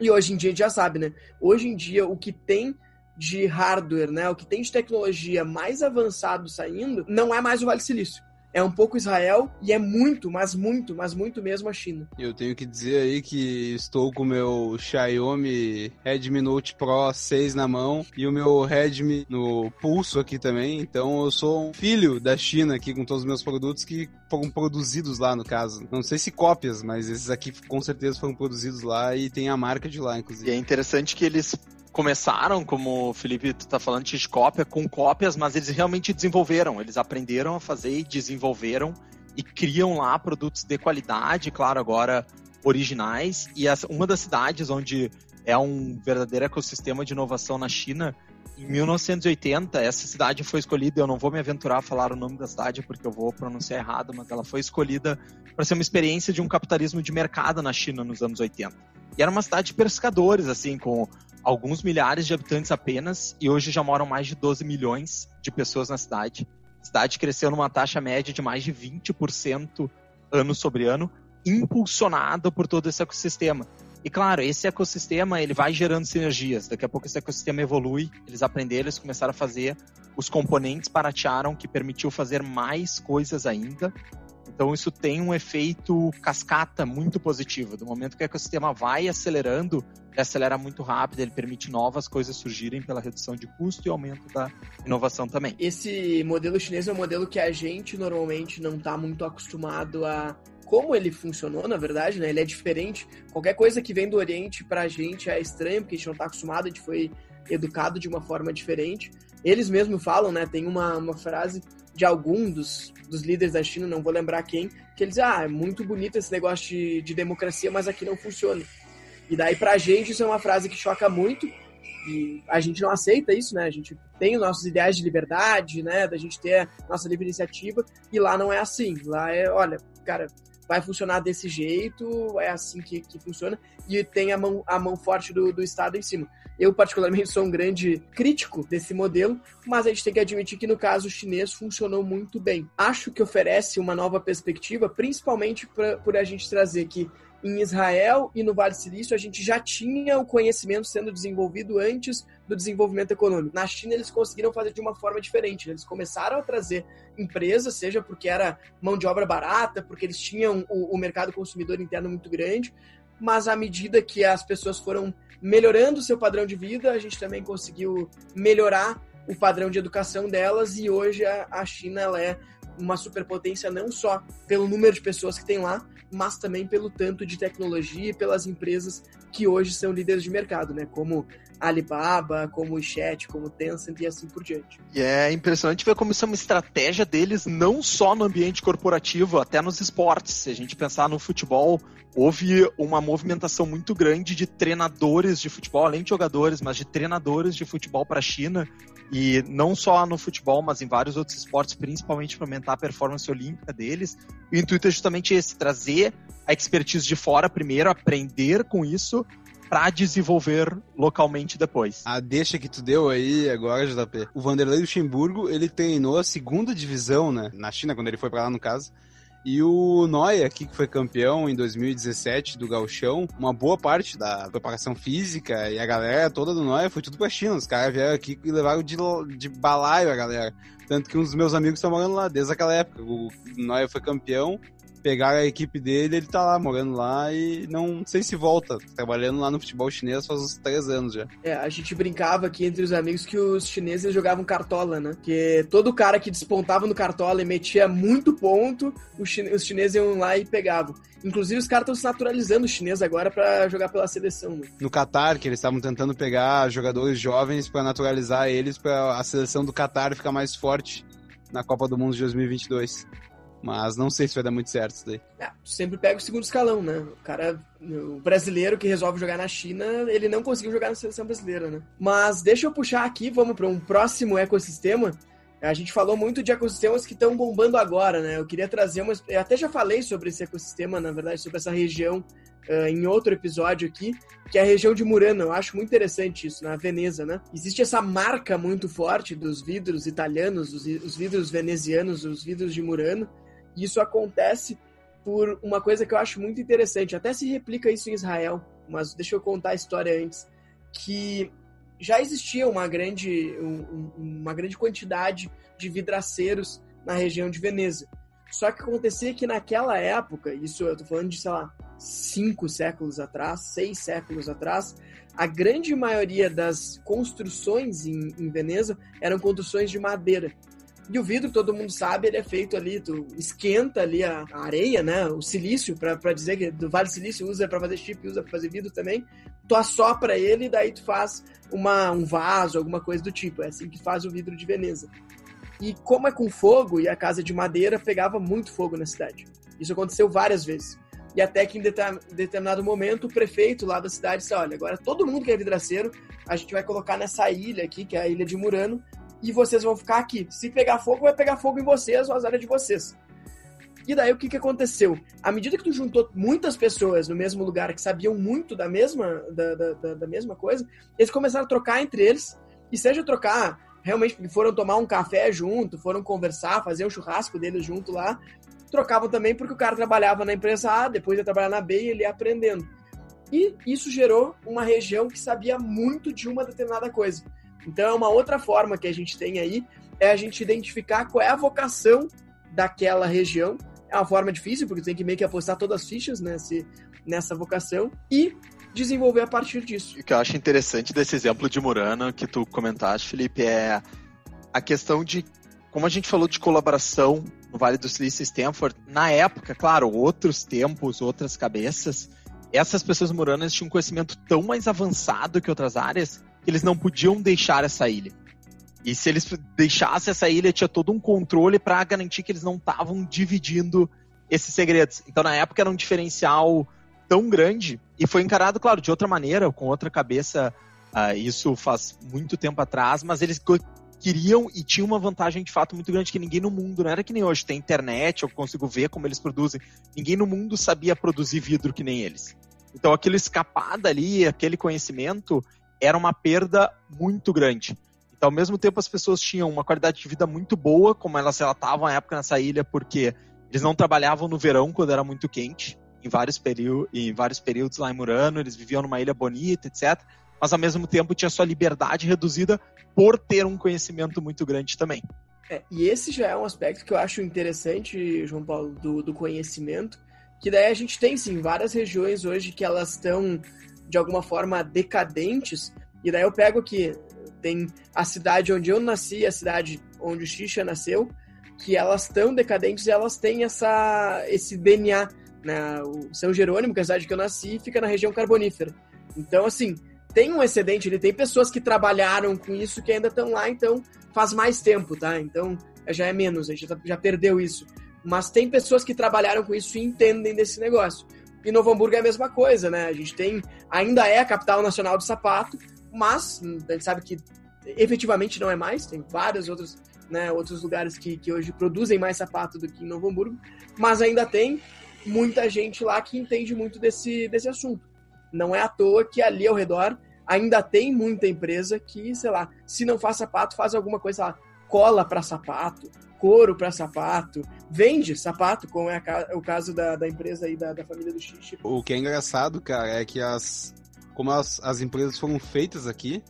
Speaker 1: e hoje em dia a gente já sabe, né? Hoje em dia o que tem de hardware, né? O que tem de tecnologia mais avançado saindo, não é mais o Vale Silício é um pouco Israel e é muito, mas muito, mas muito mesmo a China.
Speaker 2: Eu tenho que dizer aí que estou com o meu Xiaomi Redmi Note Pro 6 na mão e o meu Redmi no pulso aqui também. Então eu sou um filho da China aqui com todos os meus produtos que foram produzidos lá no caso. Não sei se cópias, mas esses aqui com certeza foram produzidos lá e tem a marca de lá, inclusive.
Speaker 3: E é interessante que eles começaram, como o Felipe está falando, de cópia, com cópias, mas eles realmente desenvolveram, eles aprenderam a fazer e desenvolveram e criam lá produtos de qualidade, claro, agora originais. E essa, uma das cidades onde é um verdadeiro ecossistema de inovação na China, em 1980, essa cidade foi escolhida, eu não vou me aventurar a falar o nome da cidade porque eu vou pronunciar errado, mas ela foi escolhida para ser uma experiência de um capitalismo de mercado na China nos anos 80. E era uma cidade de pescadores, assim, com alguns milhares de habitantes apenas, e hoje já moram mais de 12 milhões de pessoas na cidade. A cidade cresceu numa taxa média de mais de 20% ano sobre ano, impulsionada por todo esse ecossistema. E claro, esse ecossistema ele vai gerando sinergias. Daqui a pouco esse ecossistema evolui, eles aprenderam, eles começaram a fazer os componentes baratearam, que permitiu fazer mais coisas ainda. Então isso tem um efeito cascata muito positivo. Do momento que o ecossistema vai acelerando, ele acelera muito rápido, ele permite novas coisas surgirem pela redução de custo e aumento da inovação também.
Speaker 1: Esse modelo chinês é um modelo que a gente normalmente não está muito acostumado a como ele funcionou, na verdade, né? Ele é diferente. Qualquer coisa que vem do Oriente pra gente é estranho, porque a gente não está acostumado, a gente foi educado de uma forma diferente. Eles mesmos falam, né? Tem uma, uma frase de algum dos, dos líderes da China, não vou lembrar quem, que eles ah, é muito bonito esse negócio de, de democracia, mas aqui não funciona. E daí pra gente isso é uma frase que choca muito, e a gente não aceita isso, né? A gente tem os nossos ideais de liberdade, né? Da gente ter a nossa livre iniciativa, e lá não é assim. Lá é, olha, cara, vai funcionar desse jeito, é assim que, que funciona, e tem a mão, a mão forte do, do Estado em cima. Eu, particularmente, sou um grande crítico desse modelo, mas a gente tem que admitir que, no caso chinês, funcionou muito bem. Acho que oferece uma nova perspectiva, principalmente pra, por a gente trazer que em Israel e no Vale do Silício, a gente já tinha o conhecimento sendo desenvolvido antes do desenvolvimento econômico. Na China, eles conseguiram fazer de uma forma diferente. Eles começaram a trazer empresas, seja porque era mão de obra barata, porque eles tinham o, o mercado consumidor interno muito grande, mas à medida que as pessoas foram melhorando o seu padrão de vida, a gente também conseguiu melhorar o padrão de educação delas. E hoje a, China ela é uma superpotência não só pelo número de pessoas que tem lá, mas também pelo tanto de tecnologia e pelas empresas que hoje são líderes de mercado, né? Como Alibaba, como o Chat, como o Tencent e assim por diante.
Speaker 3: E é impressionante ver como isso é uma estratégia deles, não só no ambiente corporativo, até nos esportes. Se a gente pensar no futebol, houve uma movimentação muito grande de treinadores de futebol, além de jogadores, mas de treinadores de futebol para a China. E não só no futebol, mas em vários outros esportes, principalmente para aumentar a performance olímpica deles. o intuito é justamente esse: trazer a expertise de fora primeiro, aprender com isso, para desenvolver localmente depois.
Speaker 2: A deixa que tu deu aí agora, JP. O Vanderlei Luxemburgo, ele treinou a segunda divisão, né? Na China, quando ele foi para lá, no caso. E o Noia, aqui, que foi campeão em 2017 do Galchão, uma boa parte da preparação física e a galera toda do Noia foi tudo pra China. Os caras vieram aqui e levaram de, de balaio a galera. Tanto que uns dos meus amigos estão morando lá desde aquela época. O Noia foi campeão pegaram a equipe dele, ele tá lá, morando lá e não sei se volta, trabalhando lá no futebol chinês faz uns três anos já.
Speaker 1: É, a gente brincava aqui entre os amigos que os chineses jogavam cartola, né? Que todo cara que despontava no cartola e metia muito ponto, os, chineses iam lá e pegavam. Inclusive, os caras estão se naturalizando os chineses agora para jogar pela seleção. Né?
Speaker 2: No Qatar, que eles estavam tentando pegar jogadores jovens para naturalizar eles para a seleção do Qatar ficar mais forte na Copa do Mundo de 2022. Mas não sei se vai dar muito certo isso daí.
Speaker 1: É, sempre pega o segundo escalão, né? O cara, o brasileiro que resolve jogar na China, ele não conseguiu jogar na seleção brasileira, né? Mas deixa eu puxar aqui, vamos para um próximo ecossistema. A gente falou muito de ecossistemas que estão bombando agora, né? Eu queria trazer uma. Eu até já falei sobre esse ecossistema, na verdade, sobre essa região uh, em outro episódio aqui, que é a região de Murano. Eu acho muito interessante isso, na Veneza, né? Existe essa marca muito forte dos vidros italianos, os, os vidros venezianos, os vidros de Murano. Isso acontece por uma coisa que eu acho muito interessante. Até se replica isso em Israel, mas deixa eu contar a história antes. Que já existia uma grande, um, uma grande quantidade de vidraceiros na região de Veneza. Só que acontecia que naquela época, isso eu tô falando de, sei lá, cinco séculos atrás, seis séculos atrás, a grande maioria das construções em, em Veneza eram construções de madeira. E o vidro, todo mundo sabe, ele é feito ali, tu esquenta ali a, areia, né? O silício, para dizer que do Vale Silício usa para fazer chip, usa para fazer vidro também. Tu assopra ele e daí tu faz uma, um vaso, alguma coisa do tipo. É assim que faz o vidro de Veneza. E como é com fogo e a casa de madeira pegava muito fogo na cidade. Isso aconteceu várias vezes. E até que em determinado momento o prefeito lá da cidade disse: olha, agora todo mundo que é vidraceiro, a gente vai colocar nessa ilha aqui, que é a ilha de Murano, e vocês vão ficar aqui. Se pegar fogo, vai pegar fogo em vocês ou as áreas de vocês. E daí o que, que aconteceu? À medida que tu juntou muitas pessoas no mesmo lugar que sabiam muito da mesma, da, da, da mesma coisa, eles começaram a trocar entre eles, e seja trocar, realmente foram tomar um café junto, foram conversar, fazer um churrasco deles junto lá, trocavam também porque o cara trabalhava na empresa A, depois ia trabalhar na B e ele ia aprendendo. E isso gerou uma região que sabia muito de uma determinada coisa. Então é uma outra forma que a gente tem aí, é a gente identificar qual é a vocação daquela região. É uma forma difícil, porque tem que meio que apostar todas as fichas nesse, nessa vocação e desenvolver a partir disso.
Speaker 3: O que eu acho interessante desse exemplo de Murano que tu comentaste, Felipe, é a questão de como a gente falou de colaboração no Vale do Silício e Stanford, na época, claro, outros tempos, outras cabeças, essas pessoas muranas tinham um conhecimento tão mais avançado que outras áreas que eles não podiam deixar essa ilha. E se eles deixassem essa ilha, tinha todo um controle para garantir que eles não estavam dividindo esses segredos. Então, na época, era um diferencial tão grande e foi encarado, claro, de outra maneira, com outra cabeça. Uh, isso faz muito tempo atrás, mas eles queriam e tinham uma vantagem de fato muito grande que ninguém no mundo, não era que nem hoje, tem internet, eu consigo ver como eles produzem. Ninguém no mundo sabia produzir vidro que nem eles. Então, aquilo escapar dali, aquele conhecimento, era uma perda muito grande. Então, ao mesmo tempo, as pessoas tinham uma qualidade de vida muito boa, como elas relatavam à época nessa ilha, porque eles não trabalhavam no verão quando era muito quente, em vários, períodos, em vários períodos lá em Murano, eles viviam numa ilha bonita, etc. Mas, ao mesmo tempo, tinha sua liberdade reduzida por ter um conhecimento muito grande também.
Speaker 1: É, e esse já é um aspecto que eu acho interessante, João Paulo, do, do conhecimento, que daí a gente tem, sim, várias regiões hoje que elas estão de alguma forma decadentes. E daí eu pego que tem a cidade onde eu nasci, a cidade onde o Xixa nasceu, que elas estão decadentes e elas têm essa, esse DNA. Né? O São Jerônimo, que é a cidade que eu nasci, fica na região carbonífera. Então, assim, tem um excedente, ele tem pessoas que trabalharam com isso que ainda estão lá, então faz mais tempo, tá? Então já é menos, a gente já, já perdeu isso. Mas tem pessoas que trabalharam com isso e entendem desse negócio. E Novo Hamburgo é a mesma coisa, né? A gente tem, ainda é a capital nacional do sapato, mas a gente sabe que efetivamente não é mais, tem vários outros, né, outros lugares que, que hoje produzem mais sapato do que em Novo Hamburgo, mas ainda tem muita gente lá que entende muito desse, desse assunto. Não é à toa que ali ao redor ainda tem muita empresa que, sei lá, se não faz sapato, faz alguma coisa lá, cola para sapato, couro para sapato, vende sapato, como é o caso da, da empresa aí da, da família do Xixi.
Speaker 2: O que é engraçado, cara, é que as como as, as empresas foram feitas aqui,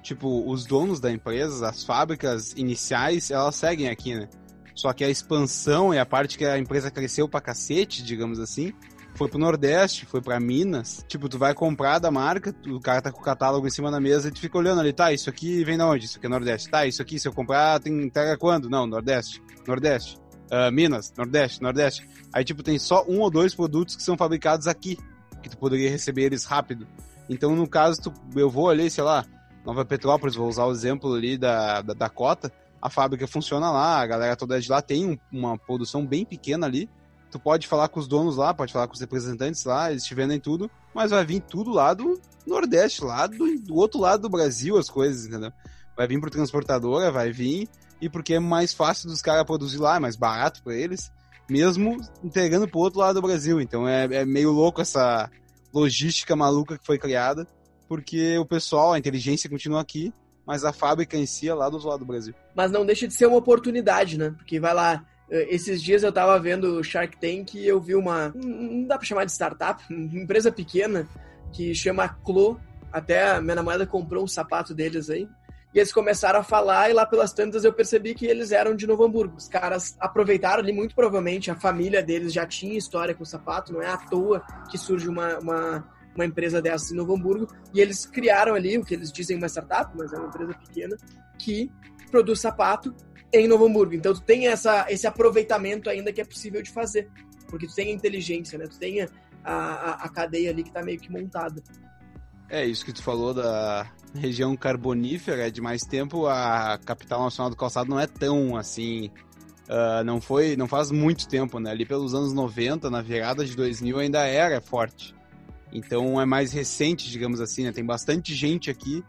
Speaker 2: tipo, os donos da empresa, as fábricas iniciais, elas seguem aqui, né? Só que a expansão e a parte que a empresa cresceu pra cacete, digamos assim, foi pro Nordeste, foi para Minas. Tipo, tu vai comprar da marca, o cara tá com o catálogo em cima da mesa e tu fica olhando ali, tá, isso aqui vem de onde? Isso aqui é Nordeste. Tá, isso aqui, se eu comprar, tem entrega quando? Não, Nordeste. Nordeste. Uh, Minas, Nordeste, Nordeste. Aí, tipo, tem só um ou dois produtos que são fabricados aqui, que tu poderia receber eles rápido. Então, no caso, tu, eu vou ali, sei lá, Nova Petrópolis, vou usar o exemplo ali da, da Dakota, a fábrica funciona lá, a galera toda de lá tem um, uma produção bem pequena ali, tu pode falar com os donos lá, pode falar com os representantes lá, eles te vendem tudo, mas vai vir tudo lá do Nordeste, lá do, do outro lado do Brasil as coisas, entendeu? Vai vir pro transportadora, vai vir, e porque é mais fácil dos caras produzir lá, é mais barato para eles, mesmo entregando pro outro lado do Brasil. Então é, é meio louco essa logística maluca que foi criada, porque o pessoal, a inteligência continua aqui, mas a fábrica em si é lá do outro lado do Brasil.
Speaker 1: Mas não deixa de ser uma oportunidade, né? Porque vai lá, esses dias eu tava vendo Shark Tank e eu vi uma. Não dá pra chamar de startup, uma empresa pequena que chama Clo. Até a minha namorada comprou um sapato deles aí. E eles começaram a falar, e lá pelas tantas eu percebi que eles eram de Novo Hamburgo. Os caras aproveitaram ali, muito provavelmente, a família deles já tinha história com o sapato, não é à toa que surge uma, uma, uma empresa dessas em Novo Hamburgo. E eles criaram ali o que eles dizem uma startup, mas é uma empresa pequena, que produz sapato em Novo Hamburgo. Então tu tem essa, esse aproveitamento ainda que é possível de fazer. Porque tu tem a inteligência, né? Tu tem a, a, a cadeia ali que está meio que montada.
Speaker 2: É, isso que tu falou da região carbonífera, é de mais tempo, a capital nacional do calçado não é tão assim. Uh, não foi, não faz muito tempo, né? Ali pelos anos 90, na virada de 2000, ainda era forte. Então é mais recente, digamos assim, né? Tem bastante gente aqui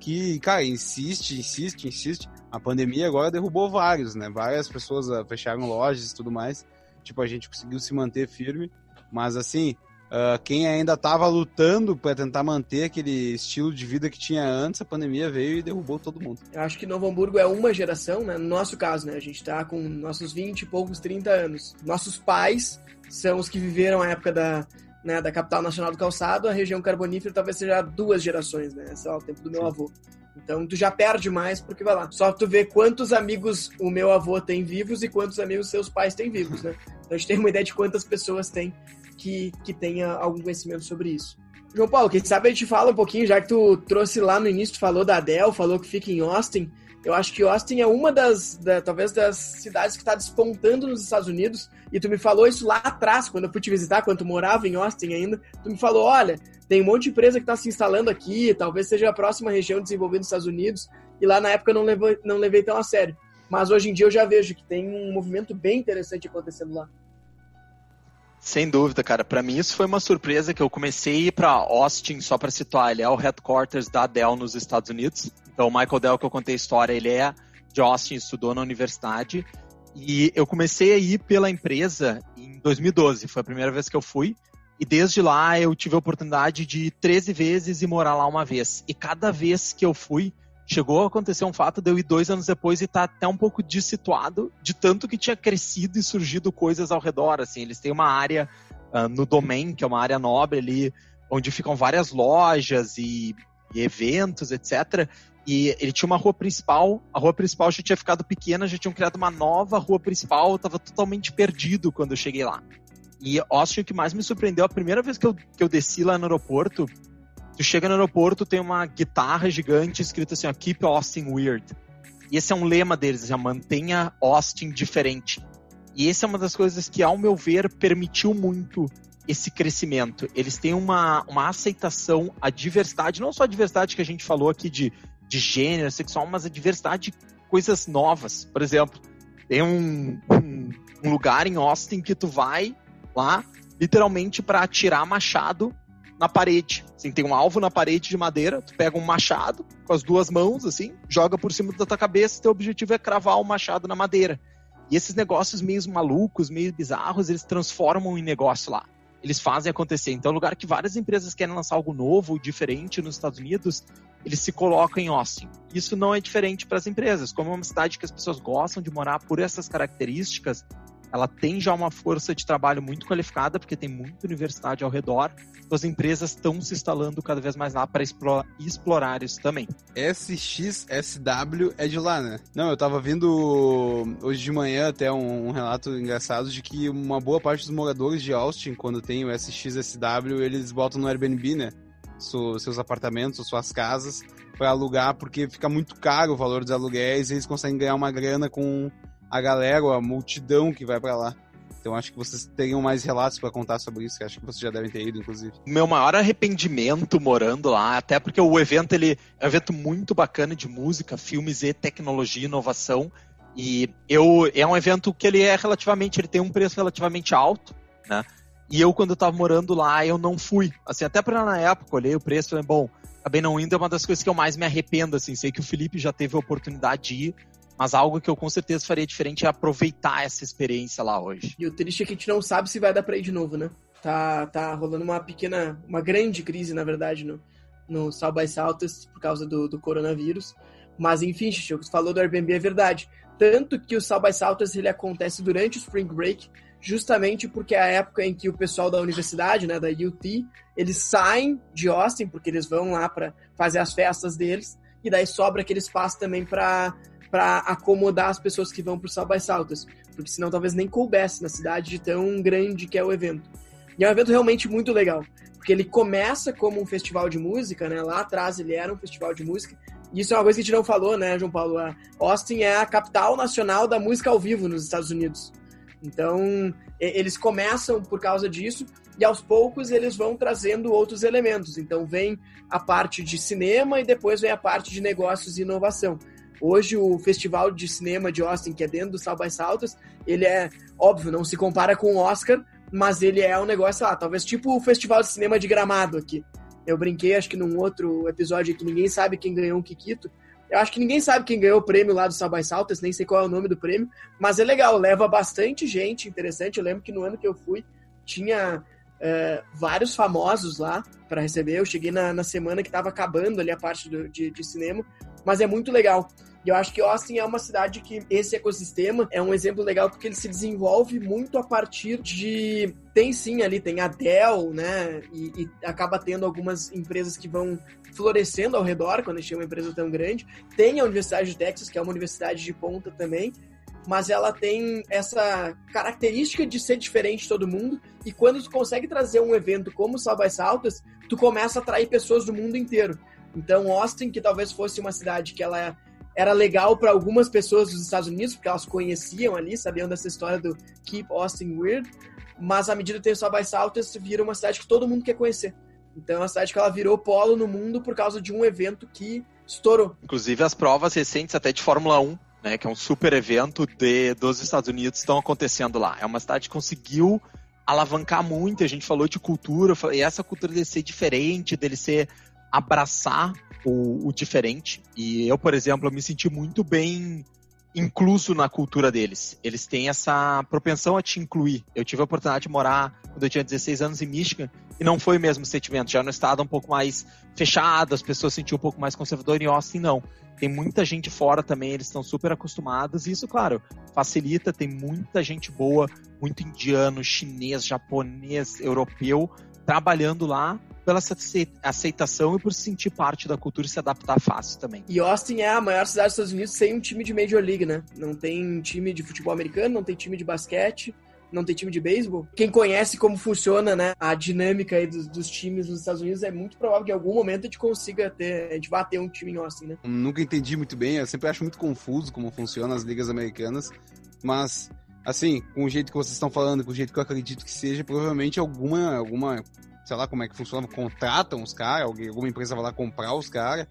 Speaker 2: que, cara, insiste, insiste, insiste. A pandemia agora derrubou vários, né? Várias pessoas uh, fecharam lojas e tudo mais. Tipo, a gente conseguiu se manter firme. Mas, assim, uh, quem ainda estava lutando para tentar manter aquele estilo de vida que tinha antes, a pandemia veio e derrubou todo mundo.
Speaker 1: Eu acho que Novo Hamburgo é uma geração, né? No nosso caso, né? A gente tá com nossos 20 e poucos, 30 anos. Nossos pais são os que viveram a época da, né, da capital nacional do calçado, a região carbonífera talvez seja duas gerações, né? Esse é o tempo do meu Sim. avô. Então tu já perde mais porque vai lá. Só tu vê quantos amigos o meu avô tem vivos e quantos amigos seus pais têm vivos, né? Então a gente tem uma ideia de quantas pessoas tem que, que tenha algum conhecimento sobre isso. João Paulo, quem sabe a gente fala um pouquinho, já que tu trouxe lá no início, tu falou da Dell, falou que fica em Austin. Eu acho que Austin é uma das, da, talvez, das cidades que está despontando nos Estados Unidos. E tu me falou isso lá atrás, quando eu fui te visitar, quando tu morava em Austin ainda. Tu me falou, olha, tem um monte de empresa que está se instalando aqui, talvez seja a próxima região desenvolvida nos Estados Unidos. E lá na época eu não, levei, não levei tão a sério. Mas hoje em dia eu já vejo que tem um movimento bem interessante acontecendo lá.
Speaker 3: Sem dúvida, cara. Para mim isso foi uma surpresa que eu comecei a ir para Austin só para situar. Ele é o headquarters da Dell nos Estados Unidos. Então o Michael Dell que eu contei a história, ele é de Austin, estudou na universidade. E eu comecei a ir pela empresa em 2012. Foi a primeira vez que eu fui. E desde lá eu tive a oportunidade de ir 13 vezes e morar lá uma vez. E cada vez que eu fui, chegou a acontecer um fato de eu ir dois anos depois e estar tá até um pouco dissituado de tanto que tinha crescido e surgido coisas ao redor. Assim, eles têm uma área uh, no domain, que é uma área nobre ali, onde ficam várias lojas e, e, eventos, etc. E ele tinha uma rua principal, a rua principal já tinha ficado pequena, já tinham criado uma nova rua principal, eu estava totalmente perdido quando eu cheguei lá. E Austin, o que mais me surpreendeu, a primeira vez que eu, que eu desci lá no aeroporto, Tu chega no aeroporto, tem uma guitarra gigante escrita assim, ó, Keep Austin Weird. E esse é um lema deles, já mantenha Austin diferente. E essa é uma das coisas que, ao meu ver, permitiu muito esse crescimento. Eles têm uma, uma aceitação à diversidade, não só a diversidade que a gente falou aqui de, de gênero, sexual, mas a diversidade de coisas novas. Por exemplo, tem um, um, um lugar em Austin que tu vai lá, literalmente, para atirar machado na parede. Assim, tem um alvo na parede de madeira, tu pega um machado com as duas mãos, assim, joga por cima da tua cabeça, teu objetivo é cravar o machado na madeira. E esses negócios meio malucos, meio bizarros, eles transformam em negócio lá eles fazem acontecer. Então, é um lugar que várias empresas querem lançar algo novo, diferente nos Estados Unidos, eles se colocam em Austin. Isso não é diferente para as empresas. Como é uma cidade que as pessoas gostam de morar por essas características, ela tem já uma força de trabalho muito qualificada, porque tem muita universidade ao redor. Então as empresas estão se instalando cada vez mais lá para explorar isso também.
Speaker 2: SXSW é de lá, né? Não, eu tava vendo hoje de manhã até um, um relato engraçado de que uma boa parte dos moradores de Austin, quando tem o SXSW, eles botam no Airbnb, né? seus apartamentos, suas casas, para alugar, porque fica muito caro o valor dos aluguéis e eles conseguem ganhar uma grana com a galera, a multidão que vai para lá. Então acho que vocês teriam mais relatos para contar sobre isso, que acho que vocês já devem ter ido, inclusive.
Speaker 3: Meu maior arrependimento morando lá, até porque o evento ele é um evento muito bacana de música, filmes e tecnologia e inovação. E eu é um evento que ele é relativamente, ele tem um preço relativamente alto, né? E eu quando eu tava morando lá, eu não fui. Assim, até para na época, olhei o preço, falei, bom, acabei não indo, é uma das coisas que eu mais me arrependo, assim, sei que o Felipe já teve a oportunidade de ir, mas algo que eu com certeza faria diferente é aproveitar essa experiência lá hoje.
Speaker 1: E o triste é que a gente não sabe se vai dar pra ir de novo, né? Tá, tá rolando uma pequena, uma grande crise, na verdade, no, no South by Southwest por causa do, do coronavírus. Mas enfim, o que falou do Airbnb é verdade. Tanto que o South by Southwest ele acontece durante o Spring Break, justamente porque é a época em que o pessoal da universidade, né, da UT, eles saem de Austin, porque eles vão lá para fazer as festas deles, e daí sobra aquele espaço também para para acomodar as pessoas que vão pro South by Southwest, porque senão talvez nem coubesse na cidade de tão grande que é o evento. E é um evento realmente muito legal, porque ele começa como um festival de música, né? Lá atrás ele era um festival de música. E isso é uma coisa que a gente não falou, né, João Paulo? A Austin é a capital nacional da música ao vivo nos Estados Unidos. Então, eles começam por causa disso e aos poucos eles vão trazendo outros elementos. Então, vem a parte de cinema e depois vem a parte de negócios e inovação. Hoje o Festival de Cinema de Austin, que é dentro do South by Southwest, ele é, óbvio, não se compara com o Oscar, mas ele é um negócio lá, talvez tipo o Festival de Cinema de Gramado aqui. Eu brinquei, acho que num outro episódio que ninguém sabe quem ganhou um Kikito. Eu acho que ninguém sabe quem ganhou o prêmio lá do South by Southwest, nem sei qual é o nome do prêmio, mas é legal, leva bastante gente interessante. Eu lembro que no ano que eu fui, tinha é, vários famosos lá para receber. Eu cheguei na, na semana que estava acabando ali a parte do, de, de cinema, mas é muito legal. E eu acho que Austin é uma cidade que esse ecossistema é um exemplo legal porque ele se desenvolve muito a partir de. Tem sim ali, tem a Dell, né? E, e acaba tendo algumas empresas que vão florescendo ao redor quando a gente tem uma empresa tão grande. Tem a Universidade de Texas, que é uma universidade de ponta também, mas ela tem essa característica de ser diferente de todo mundo. E quando tu consegue trazer um evento como South by Southwest, tu começa a atrair pessoas do mundo inteiro. Então, Austin, que talvez fosse uma cidade que ela era legal para algumas pessoas dos Estados Unidos, porque elas conheciam ali, sabiam dessa história do Keep Austin Weird, mas à medida que o South by Southwest, vira uma cidade que todo mundo quer conhecer. Então é uma cidade que ela virou polo no mundo por causa de um evento que estourou.
Speaker 3: Inclusive as provas recentes até de Fórmula 1, né, que é um super evento de, dos Estados Unidos, estão acontecendo lá. É uma cidade que conseguiu alavancar muito, a gente falou de cultura, e essa cultura dele ser diferente, dele ser abraçar o, o diferente. E eu, por exemplo, eu me senti muito bem incluso na cultura deles. Eles têm essa propensão a te incluir. Eu tive a oportunidade de morar quando eu tinha 16 anos em Michigan e não foi o mesmo sentimento. Já no estado um pouco mais fechado, as pessoas sentiam um pouco mais conservador. Em Austin, não. Tem muita gente fora também, eles estão super acostumados. E isso, claro, facilita. Tem muita gente boa, muito indiano, chinês, japonês, europeu, trabalhando lá pela aceitação e por se sentir parte da cultura e se adaptar fácil também.
Speaker 1: E Austin é a maior cidade dos Estados Unidos sem um time de Major League, né? Não tem time de futebol americano, não tem time de basquete. não tem time de beisebol. Quem conhece como funciona, né, a dinâmica aí dos, dos, times nos Estados Unidos, é muito provável que em algum momento a gente consiga ter, a gente vá ter um time assim, né?
Speaker 2: Nunca entendi muito bem, eu sempre acho muito confuso como funcionam as ligas americanas, mas assim, com o jeito que vocês estão falando, com o jeito que eu acredito que seja, provavelmente alguma alguma sei lá como é que funciona, contratam os caras, alguma empresa vai lá comprar os caras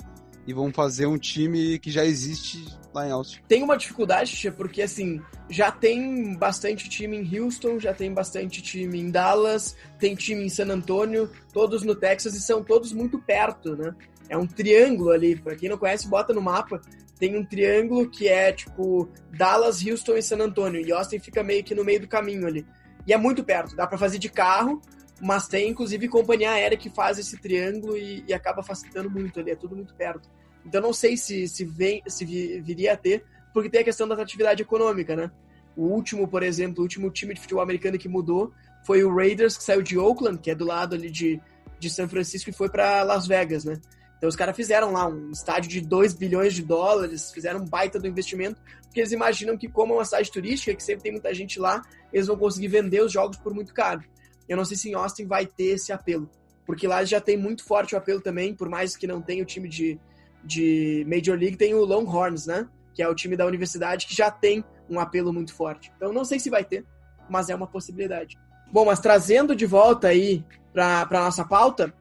Speaker 2: e vão fazer um time que já existe lá em Austin.
Speaker 1: Tem uma dificuldade, porque assim, já tem bastante time em Houston, já tem bastante time em Dallas, tem time em San Antonio, todos no Texas e são todos muito perto, né? É um triângulo ali, pra quem não conhece, bota no mapa. Tem um triângulo que é tipo Dallas, Houston e San Antonio. E Austin fica meio que no meio do caminho ali. E é muito perto, dá para fazer de carro, mas tem inclusive companhia aérea que faz esse triângulo e, e acaba facilitando muito ali, é tudo muito perto. Então não sei se, se, vem, se viria a ter, porque tem a questão da atratividade econômica, né? O último, por exemplo, o último time de futebol americano que mudou foi o Raiders, que saiu de Oakland, que é do lado ali de, de São Francisco, e foi para Las Vegas, né? Então os caras fizeram lá um estádio de 2 bilhões de dólares, fizeram um baita do investimento, porque eles imaginam que como é uma cidade turística, que sempre tem muita gente lá, eles vão conseguir vender os jogos por muito caro. Eu não sei se em Austin vai ter esse apelo, porque lá já tem muito forte o apelo também, por mais que não tenha o time de, de Major League, tem o Longhorns, né? Que é o time da universidade que já tem um apelo muito forte. Então não sei se vai ter, mas é uma possibilidade. Bom, mas trazendo de volta aí para a nossa pauta,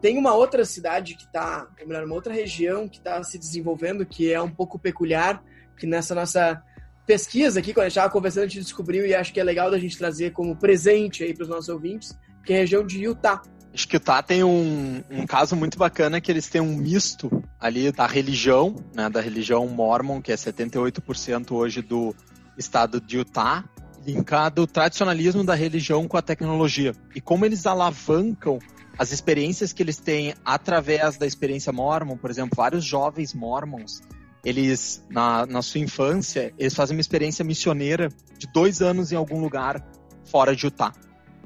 Speaker 1: tem uma outra cidade que está, ou melhor, uma outra região que está se desenvolvendo, que é um pouco peculiar, que nessa nossa pesquisa aqui, quando a gente estava conversando, a gente descobriu e acho que é legal da gente trazer como presente aí para os nossos ouvintes, que é a região de Utah.
Speaker 3: Acho que Utah tem um, um caso muito bacana que eles têm um misto ali da religião, né, da religião mormon, que é 78% hoje do estado de Utah, linkado o tradicionalismo da religião com a tecnologia. E como eles alavancam as experiências que eles têm através da experiência mormon, por exemplo, vários jovens mormons, eles, na, na sua infância, eles fazem uma experiência missioneira de dois anos em algum lugar fora de Utah.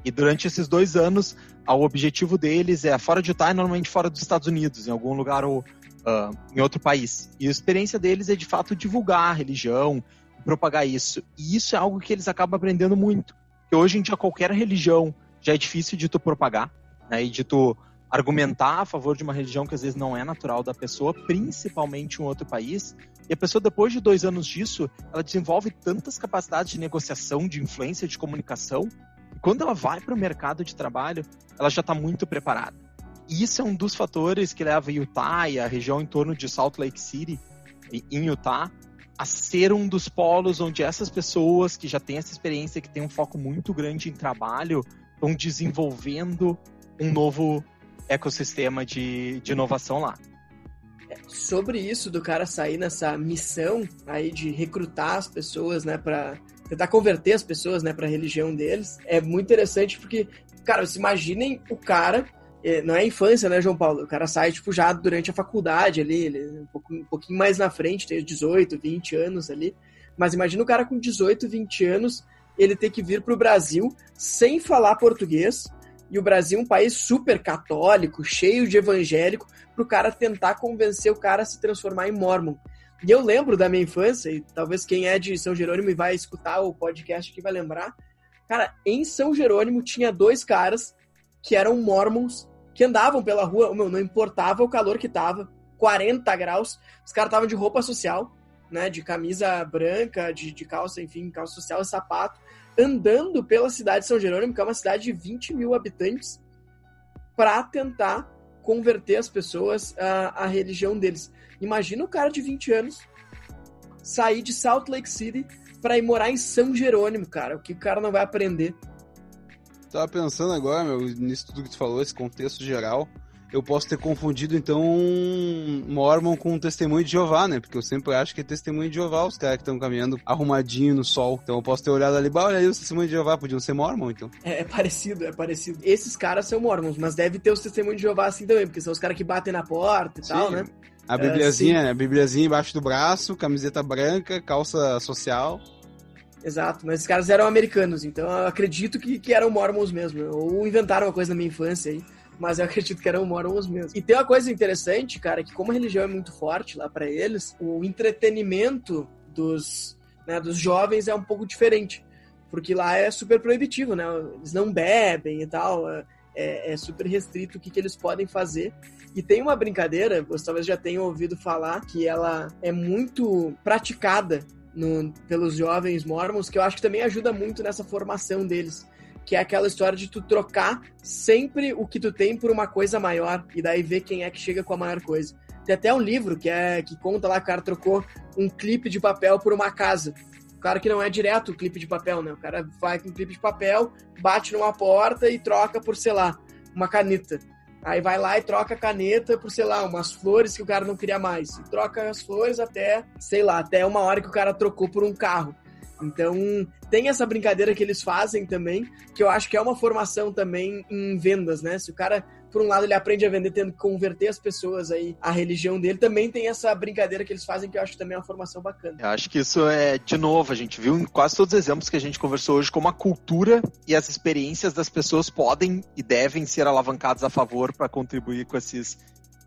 Speaker 3: E durante esses dois anos, o objetivo deles é fora de Utah, normalmente fora dos Estados Unidos, em algum lugar ou uh, em outro país. E a experiência deles é de fato divulgar a religião, propagar isso. E isso é algo que eles acabam aprendendo muito. Porque hoje em dia qualquer religião já é difícil de tu propagar, né, e de tu argumentar a favor de uma religião que às vezes não é natural da pessoa, principalmente em outro país. E a pessoa, depois de dois anos disso, ela desenvolve tantas capacidades de negociação, de influência, de comunicação, quando ela vai para o mercado de trabalho, ela já está muito preparada. E isso é um dos fatores que leva Utah e a região em torno de Salt Lake City, em Utah, a ser um dos polos onde essas pessoas que já têm essa experiência, que têm um foco muito grande em trabalho, estão desenvolvendo um novo ecossistema de, de inovação lá.
Speaker 1: Sobre isso do cara sair nessa missão aí de recrutar as pessoas, né, para tentar converter as pessoas, né, para a religião deles, é muito interessante porque, cara, vocês imaginem o cara é, não é infância, né, João Paulo? O cara sai, tipo, já durante a faculdade ali, ele, um, pouco, um pouquinho mais na frente, tem 18, 20 anos ali. Mas imagina o cara com 18, 20 anos, ele ter que vir para o Brasil sem falar português, e o Brasil é um país super católico, cheio de evangélico, para o cara tentar convencer o cara a se transformar em mormon. E eu lembro da minha infância, e talvez quem é de São Jerônimo e vai escutar o podcast aqui vai lembrar. Cara, em São Jerônimo tinha dois caras que eram mormons, que andavam pela rua, meu, não importava o calor que tava, 40 graus, os caras estavam de roupa social, né, de camisa branca, de, de calça, enfim, calça social e sapato, andando pela cidade de São Jerônimo, que é uma cidade de 20 mil habitantes, para tentar converter as pessoas à, à religião deles. Imagina o cara de 20 anos sair de Salt Lake City para ir morar em São Jerônimo, cara. O que o cara não vai aprender?
Speaker 2: Tava pensando agora, meu, nisso tudo que tu falou, esse contexto geral eu posso ter confundido, então, Mormon com testemunho de Jeová, né? Porque eu sempre acho que é testemunho de Jeová os caras que estão caminhando arrumadinho no sol. Então eu posso ter olhado ali, olha aí os testemunhos de Jeová, podiam ser Mormon, então.
Speaker 1: É, é, parecido, é parecido. Esses caras são Mormons, mas deve ter os testemunhos de Jeová assim também, porque são os caras que batem na porta e Sim. tal, né?
Speaker 2: A bibliazinha, uh, a bibliazinha embaixo do braço, camiseta branca, calça social.
Speaker 1: Exato, mas esses caras eram americanos, então eu acredito que, que eram mormons mesmo, ou inventaram uma coisa na minha infância aí mas eu acredito que eram mormons mesmo. E tem uma coisa interessante, cara, que como a religião é muito forte lá para eles, o entretenimento dos, né, dos jovens é um pouco diferente. porque lá é super proibitivo, né? Eles não bebem e tal, é, é, é super restrito o que, que eles podem fazer. E tem uma brincadeira, você talvez já tenha ouvido falar, que ela é muito praticada no, pelos jovens mormons, que eu acho que também ajuda muito nessa formação deles. Que é aquela história de tu trocar sempre o que tu tem por uma coisa maior, e daí ver quem é que chega com a maior coisa. Tem até um livro que é que conta lá que o cara trocou um clipe de papel por uma casa. Claro que não é direto o clipe de papel, né? O cara vai com um clipe de papel, bate numa porta e troca por, sei lá, uma caneta. Aí vai lá e troca a caneta por, sei lá, umas flores que o cara não queria mais. E troca as flores até, sei lá, até uma hora que o cara trocou por um carro. Então, tem essa brincadeira que eles fazem também, que eu acho que é uma formação também em vendas, né? Se o cara, por um lado, ele aprende a vender tendo que converter as pessoas aí à religião dele, também tem essa brincadeira que eles fazem que eu acho também é uma formação bacana.
Speaker 3: Eu acho que isso é, de novo, a gente viu em quase todos os exemplos que a gente conversou hoje, como a cultura e as experiências das pessoas podem e devem ser alavancadas a favor para contribuir com esses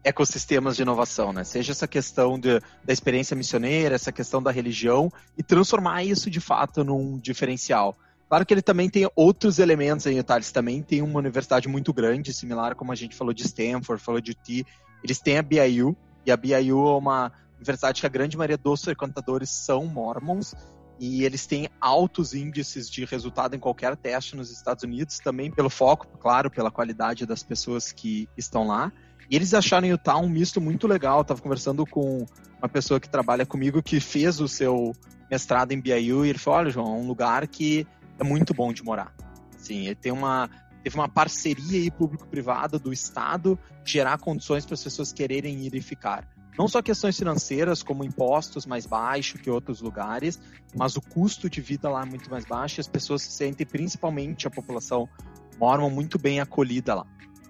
Speaker 3: ecossistemas de inovação, né? Seja essa questão de, da experiência missioneira, essa questão da religião e transformar isso de fato num diferencial. Claro que ele também tem outros elementos tá? Eles também têm uma universidade muito grande, similar como a gente falou de Stanford, falou de T. Eles têm a BYU, e a BYU é uma universidade que a grande maioria dos frequentadores são mormons, e eles têm altos índices de resultado em qualquer teste nos Estados Unidos, também pelo foco, claro, pela qualidade das pessoas que estão lá. E eles acharam Utah um misto muito legal. Eu tava conversando com uma pessoa que trabalha comigo que fez o seu mestrado em BYU e ele falou: olha, João, é um lugar que é muito bom de morar. Assim, ele tem uma teve uma parceria aí público-privada do Estado gerar condições para as pessoas quererem ir e ficar. Não só questões financeiras, como impostos mais baixos que outros lugares, mas o custo de vida lá é muito mais baixo e as pessoas se sentem, principalmente a população mormon, muito bem acolhida lá.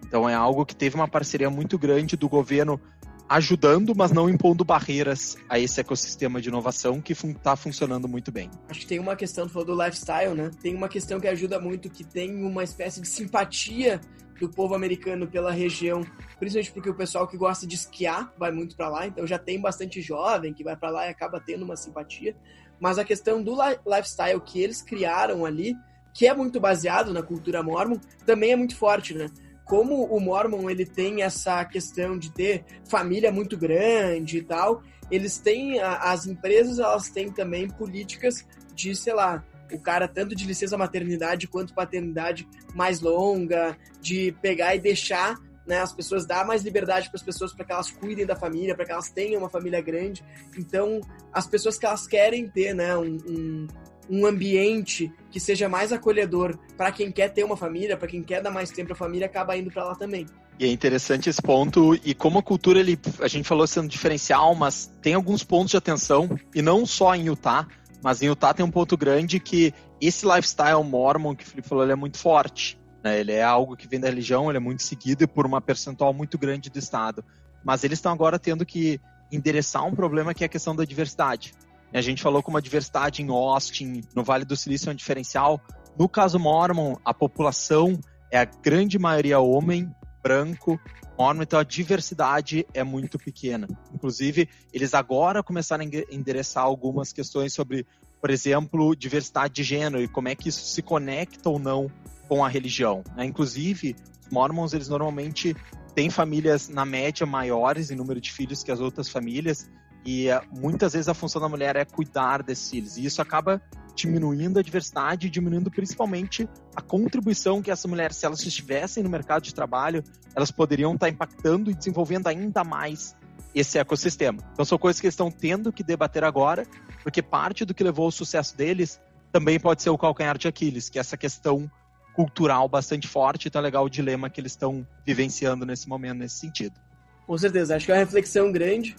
Speaker 3: Então é algo que teve uma parceria muito grande do governo ajudando, mas não impondo barreiras a esse ecossistema de inovação que está funcionando muito bem.
Speaker 1: Acho que tem uma questão, tu falou do lifestyle, né? Tem uma questão que ajuda muito, que tem uma espécie de simpatia do povo americano pela região, principalmente porque o pessoal que gosta de esquiar vai muito para lá, então já tem bastante jovem que vai para lá e acaba tendo uma simpatia. Mas a questão do lifestyle que eles criaram ali, que é muito baseado na cultura mormon, também é muito forte, né? Como o Mormon ele tem essa questão de ter família muito grande e tal, eles têm as empresas elas têm também políticas de, sei lá, o cara tanto de licença maternidade quanto paternidade mais longa, de pegar e deixar né, as pessoas dar mais liberdade para as pessoas para que elas cuidem da família, para que elas tenham uma família grande. Então, as pessoas que elas querem ter, né, um, um um ambiente que seja mais acolhedor para quem quer ter uma família, para quem quer dar mais tempo à família, acaba indo para lá também.
Speaker 3: E é interessante esse ponto, e como a cultura, ele, a gente falou sendo diferencial, mas tem alguns pontos de atenção, e não só em Utah, mas em Utah tem um ponto grande que esse lifestyle mormon que o Felipe falou, é muito forte. Né? Ele é algo que vem da religião, ele é muito seguido por uma percentual muito grande do Estado. Mas eles estão agora tendo que endereçar um problema que é a questão da diversidade. A gente falou como a diversidade em Austin, no Vale do Silício é um diferencial. No caso Mormon, a população é a grande maioria homem, branco, Mormon, então a diversidade é muito pequena. Inclusive, eles agora começaram a endereçar algumas questões sobre, por exemplo, diversidade de gênero e como é que isso se conecta ou não com a religião. Né? Inclusive, os Mormons, eles normalmente têm famílias, na média, maiores em número de filhos que as outras famílias, e eh, muitas vezes a função da mulher é cuidar desses filhos. E isso acaba diminuindo a diversidade diminuindo principalmente a contribuição que essa mulher, se elas estivessem no mercado de trabalho, elas poderiam estar impactando e desenvolvendo ainda mais esse ecossistema. Então são coisas que eles estão tendo que debater agora, porque parte do que levou ao sucesso deles também pode ser o calcanhar de Aquiles, que é essa questão cultural bastante forte, então é legal o dilema que eles estão vivenciando nesse momento, nesse sentido.
Speaker 1: Com certeza, acho que é uma reflexão grande.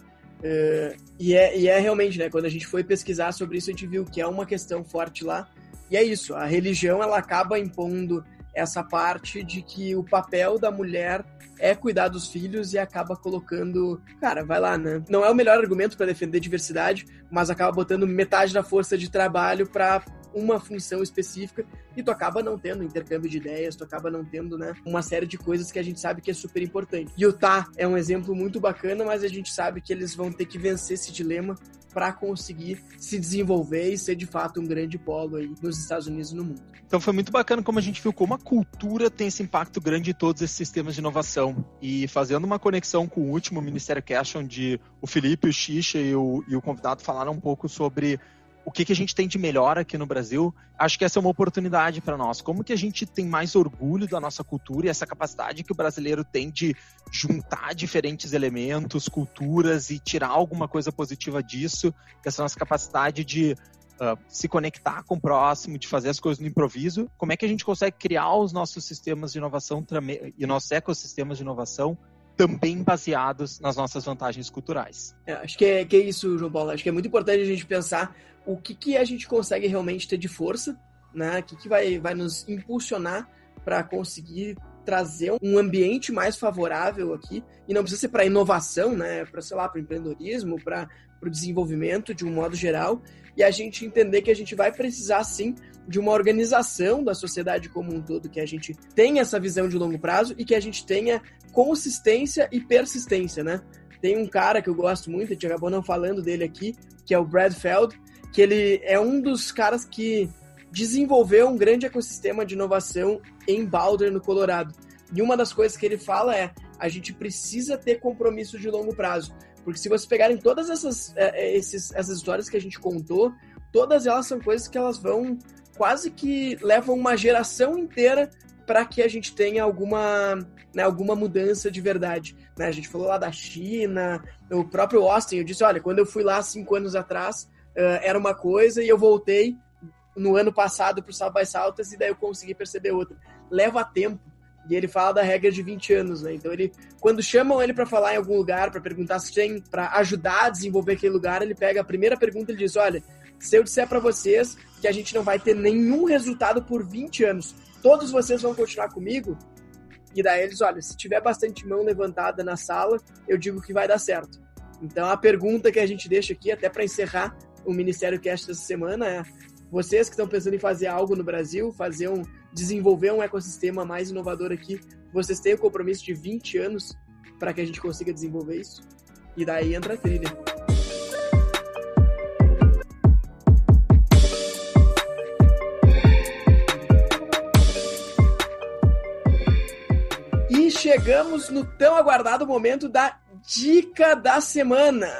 Speaker 1: Uh, e, é, e é realmente, né? Quando a gente foi pesquisar sobre isso, a gente viu que é uma questão forte lá. E é isso, a religião ela acaba impondo essa parte de que o papel da mulher é cuidar dos filhos e acaba colocando, cara, vai lá, né? Não é o melhor argumento para defender diversidade, mas acaba botando metade da força de trabalho para uma função específica e tu acaba não tendo intercâmbio de ideias, tu acaba não tendo, né, uma série de coisas que a gente sabe que é super importante. Utah é um exemplo muito bacana, mas a gente sabe que eles vão ter que vencer esse dilema para conseguir se desenvolver e ser de fato um grande polo aí nos Estados Unidos e no mundo.
Speaker 3: Então foi muito bacana como a gente viu como a cultura tem esse impacto grande em todos esses sistemas de inovação. E fazendo uma conexão com o último Ministério Cash, onde o Felipe, o Xixa e o, e o convidado falaram um pouco sobre o que, que a gente tem de melhor aqui no Brasil, acho que essa é uma oportunidade para nós. Como que a gente tem mais orgulho da nossa cultura e essa capacidade que o brasileiro tem de juntar diferentes elementos, culturas e tirar alguma coisa positiva disso, essa nossa capacidade de Uh, se conectar com o próximo, de fazer as coisas no improviso. Como é que a gente consegue criar os nossos sistemas de inovação e nossos ecossistemas de inovação também baseados nas nossas vantagens culturais?
Speaker 1: É, acho que é, que é isso, João Paulo. Acho que é muito importante a gente pensar o que, que a gente consegue realmente ter de força, né? O que, que vai, vai nos impulsionar para conseguir trazer um ambiente mais favorável aqui. E não precisa ser para inovação, né? Para, sei lá, para empreendedorismo, para o desenvolvimento de um modo geral. E a gente entender que a gente vai precisar, sim, de uma organização da sociedade como um todo, que a gente tenha essa visão de longo prazo e que a gente tenha consistência e persistência, né? Tem um cara que eu gosto muito, a gente acabou não falando dele aqui, que é o Brad Feld, que ele é um dos caras que desenvolveu um grande ecossistema de inovação em Boulder, no Colorado. E uma das coisas que ele fala é: a gente precisa ter compromisso de longo prazo. Porque se vocês pegarem todas essas, é, é, esses, essas histórias que a gente contou, todas elas são coisas que elas vão quase que levam uma geração inteira para que a gente tenha alguma, né, alguma mudança de verdade. Né? A gente falou lá da China, o próprio Austin, eu disse, olha, quando eu fui lá cinco anos atrás, uh, era uma coisa e eu voltei no ano passado para o South by Southwest e daí eu consegui perceber outra. Leva tempo. E ele fala da regra de 20 anos, né? Então ele, quando chamam ele para falar em algum lugar, para perguntar se tem, para ajudar a desenvolver aquele lugar, ele pega a primeira pergunta e diz: "Olha, se eu disser para vocês que a gente não vai ter nenhum resultado por 20 anos, todos vocês vão continuar comigo?" E daí eles, olha, se tiver bastante mão levantada na sala, eu digo que vai dar certo. Então a pergunta que a gente deixa aqui, até para encerrar o Ministério Cast dessa semana é: vocês que estão pensando em fazer algo no Brasil, fazer um, desenvolver um ecossistema mais inovador aqui, vocês têm o compromisso de 20 anos para que a gente consiga desenvolver isso? E daí entra a trilha. E chegamos no tão aguardado momento da dica da semana.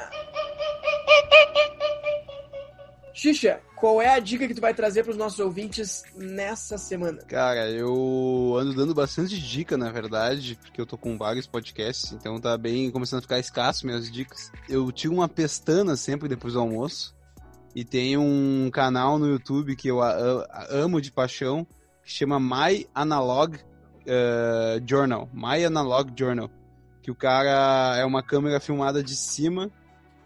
Speaker 1: Xixa, qual é a dica que tu vai trazer para os nossos ouvintes nessa semana?
Speaker 2: Cara, eu ando dando bastante dica, na verdade, porque eu tô com vários podcasts, então tá bem começando a ficar escasso minhas dicas. Eu tiro uma pestana sempre depois do almoço e tem um canal no YouTube que eu amo de paixão, que chama My Analog uh, Journal, My Analog Journal, que o cara é uma câmera filmada de cima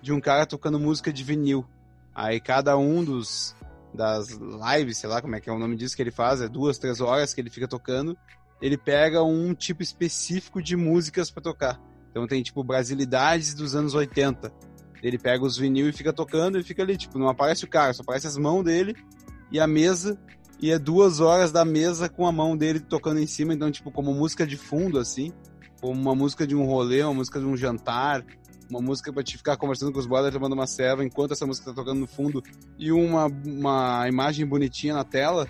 Speaker 2: de um cara tocando música de vinil. Aí cada um dos das lives, sei lá como é que é o nome disso que ele faz, é duas, três horas que ele fica tocando, ele pega um tipo específico de músicas para tocar. Então tem tipo brasilidades dos anos 80. Ele pega os vinil e fica tocando e fica ali, tipo, não aparece o cara, só aparece as mãos dele e a mesa. E é duas horas da mesa com a mão dele tocando em cima, então, tipo, como música de fundo, assim. Como uma música de um rolê, uma música de um jantar, uma música para te ficar conversando com os brothers tomando uma serva enquanto essa música tá tocando no fundo e uma, uma imagem bonitinha na tela,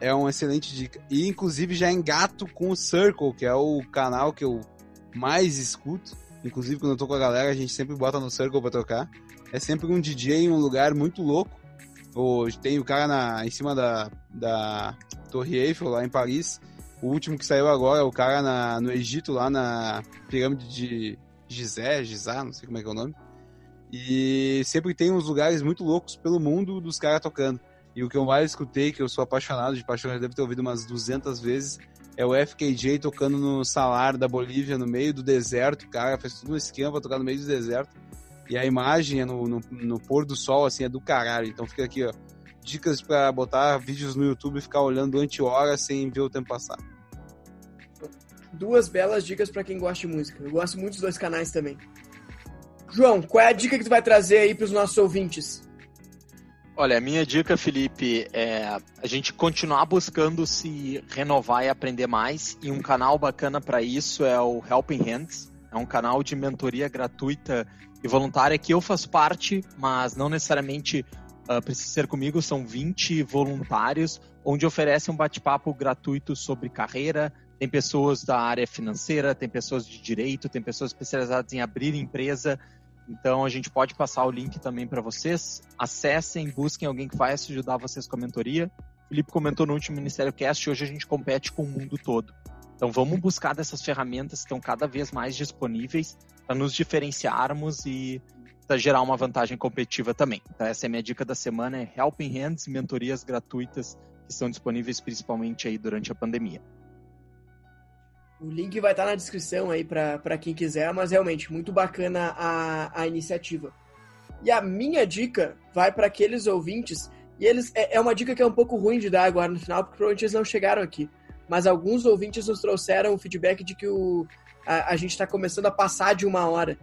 Speaker 2: é uma excelente dica. E inclusive já engato com o Circle, que é o canal que eu mais escuto. Inclusive quando eu tô com a galera, a gente sempre bota no Circle pra tocar. É sempre um DJ em um lugar muito louco. Hoje tem o cara na, em cima da, da Torre Eiffel, lá em Paris. O último que saiu agora é o cara na, no Egito, lá na pirâmide de Gizé, Gizá, não sei como é que é o nome. E sempre tem uns lugares muito loucos pelo mundo dos caras tocando. E o que eu mais escutei, que eu sou apaixonado de paixão, já deve ter ouvido umas 200 vezes, é o FKJ tocando no salar da Bolívia, no meio do deserto. Cara fez tudo um esquema pra tocar no meio do deserto. E a imagem é no, no, no pôr do sol, assim, é do caralho. Então fica aqui, ó. Dicas para botar vídeos no YouTube e ficar olhando durante horas sem ver o tempo passar
Speaker 1: duas belas dicas para quem gosta de música. Eu gosto muito dos dois canais também. João, qual é a dica que tu vai trazer aí para os nossos ouvintes?
Speaker 3: Olha, a minha dica, Felipe, é a gente continuar buscando se renovar e aprender mais. E um canal bacana para isso é o Helping Hands. É um canal de mentoria gratuita e voluntária que eu faço parte, mas não necessariamente uh, precisa ser comigo. São 20 voluntários, onde oferecem um bate-papo gratuito sobre carreira. Tem pessoas da área financeira, tem pessoas de direito, tem pessoas especializadas em abrir empresa. Então a gente pode passar o link também para vocês. Acessem, busquem alguém que vai ajudar vocês com a mentoria. O Felipe comentou no último Ministério Cast, hoje a gente compete com o mundo todo. Então vamos buscar dessas ferramentas que estão cada vez mais disponíveis para nos diferenciarmos e para gerar uma vantagem competitiva também. Então essa é a minha dica da semana, é Helping Hands, mentorias gratuitas que estão disponíveis principalmente aí durante a pandemia.
Speaker 1: O link vai estar na descrição aí para quem quiser, mas realmente muito bacana a, a iniciativa. E a minha dica vai para aqueles ouvintes, e eles é, é, uma dica que é um pouco ruim de dar agora no final, porque provavelmente eles não chegaram aqui mas alguns ouvintes nos trouxeram o feedback de que o, a, a gente está começando a passar de uma hora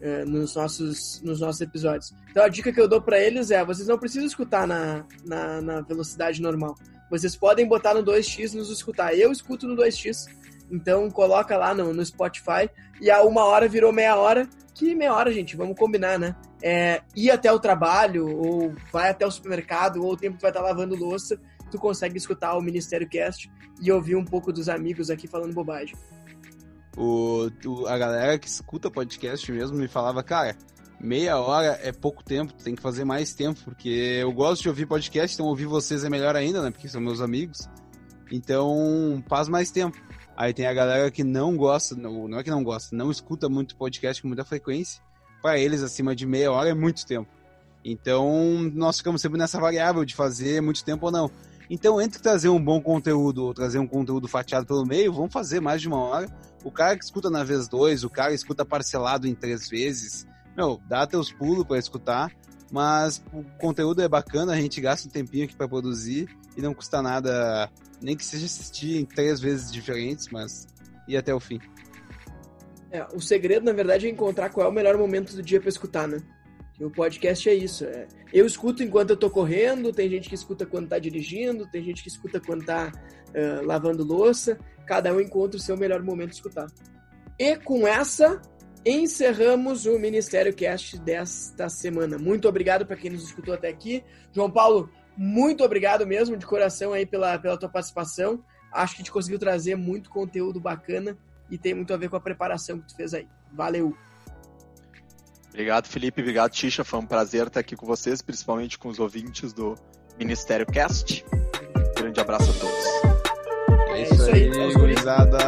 Speaker 1: uh, nos, nossos, nos nossos episódios. Então a dica que eu dou para eles é: vocês não precisam escutar na, na, na, velocidade normal. Vocês podem botar no 2x e nos escutar. Eu escuto no 2x. Então coloca lá no, no Spotify e a uma hora virou meia hora. Que meia hora, gente, vamos combinar, né? É, ir até o trabalho, ou vai até o supermercado, ou o tempo que vai estar lavando louça tu consegue escutar o Ministério Cast e ouvir um pouco dos amigos aqui falando bobagem.
Speaker 2: O, a galera que escuta podcast mesmo me falava, cara, meia hora é pouco tempo, tem que fazer mais tempo, porque eu gosto de ouvir podcast, então ouvir vocês é melhor ainda, né? Porque são meus amigos. Então, faz mais tempo. Aí tem a galera que não gosta, não, não é que não gosta, não escuta muito podcast com muita frequência. Para eles, acima de meia hora é muito tempo. Então, nós ficamos sempre nessa variável de fazer muito tempo ou não. Então, entre trazer um bom conteúdo ou trazer um conteúdo fatiado pelo meio, vamos fazer mais de uma hora. O cara que escuta na vez dois, o cara que escuta parcelado em três vezes, meu, dá teus pulos para escutar, mas o conteúdo é bacana, a gente gasta um tempinho aqui para produzir e não custa nada, nem que seja assistir em três vezes diferentes, mas ir até o fim.
Speaker 1: É, o segredo, na verdade, é encontrar qual é o melhor momento do dia para escutar, né? O podcast é isso. É, eu escuto enquanto eu tô correndo, tem gente que escuta quando tá dirigindo, tem gente que escuta quando tá uh, lavando louça. Cada um encontra o seu melhor momento de escutar. E com essa, encerramos o Ministério Cast desta semana. Muito obrigado para quem nos escutou até aqui. João Paulo, muito obrigado mesmo, de coração aí pela, pela tua participação. Acho que a gente conseguiu trazer muito conteúdo bacana e tem muito a ver com a preparação que tu fez aí. Valeu!
Speaker 3: Obrigado, Felipe. Obrigado, Tisha. Foi um prazer estar aqui com vocês, principalmente com os ouvintes do Ministério Cast. Um grande abraço a todos.
Speaker 2: É isso, é isso aí, gurizada.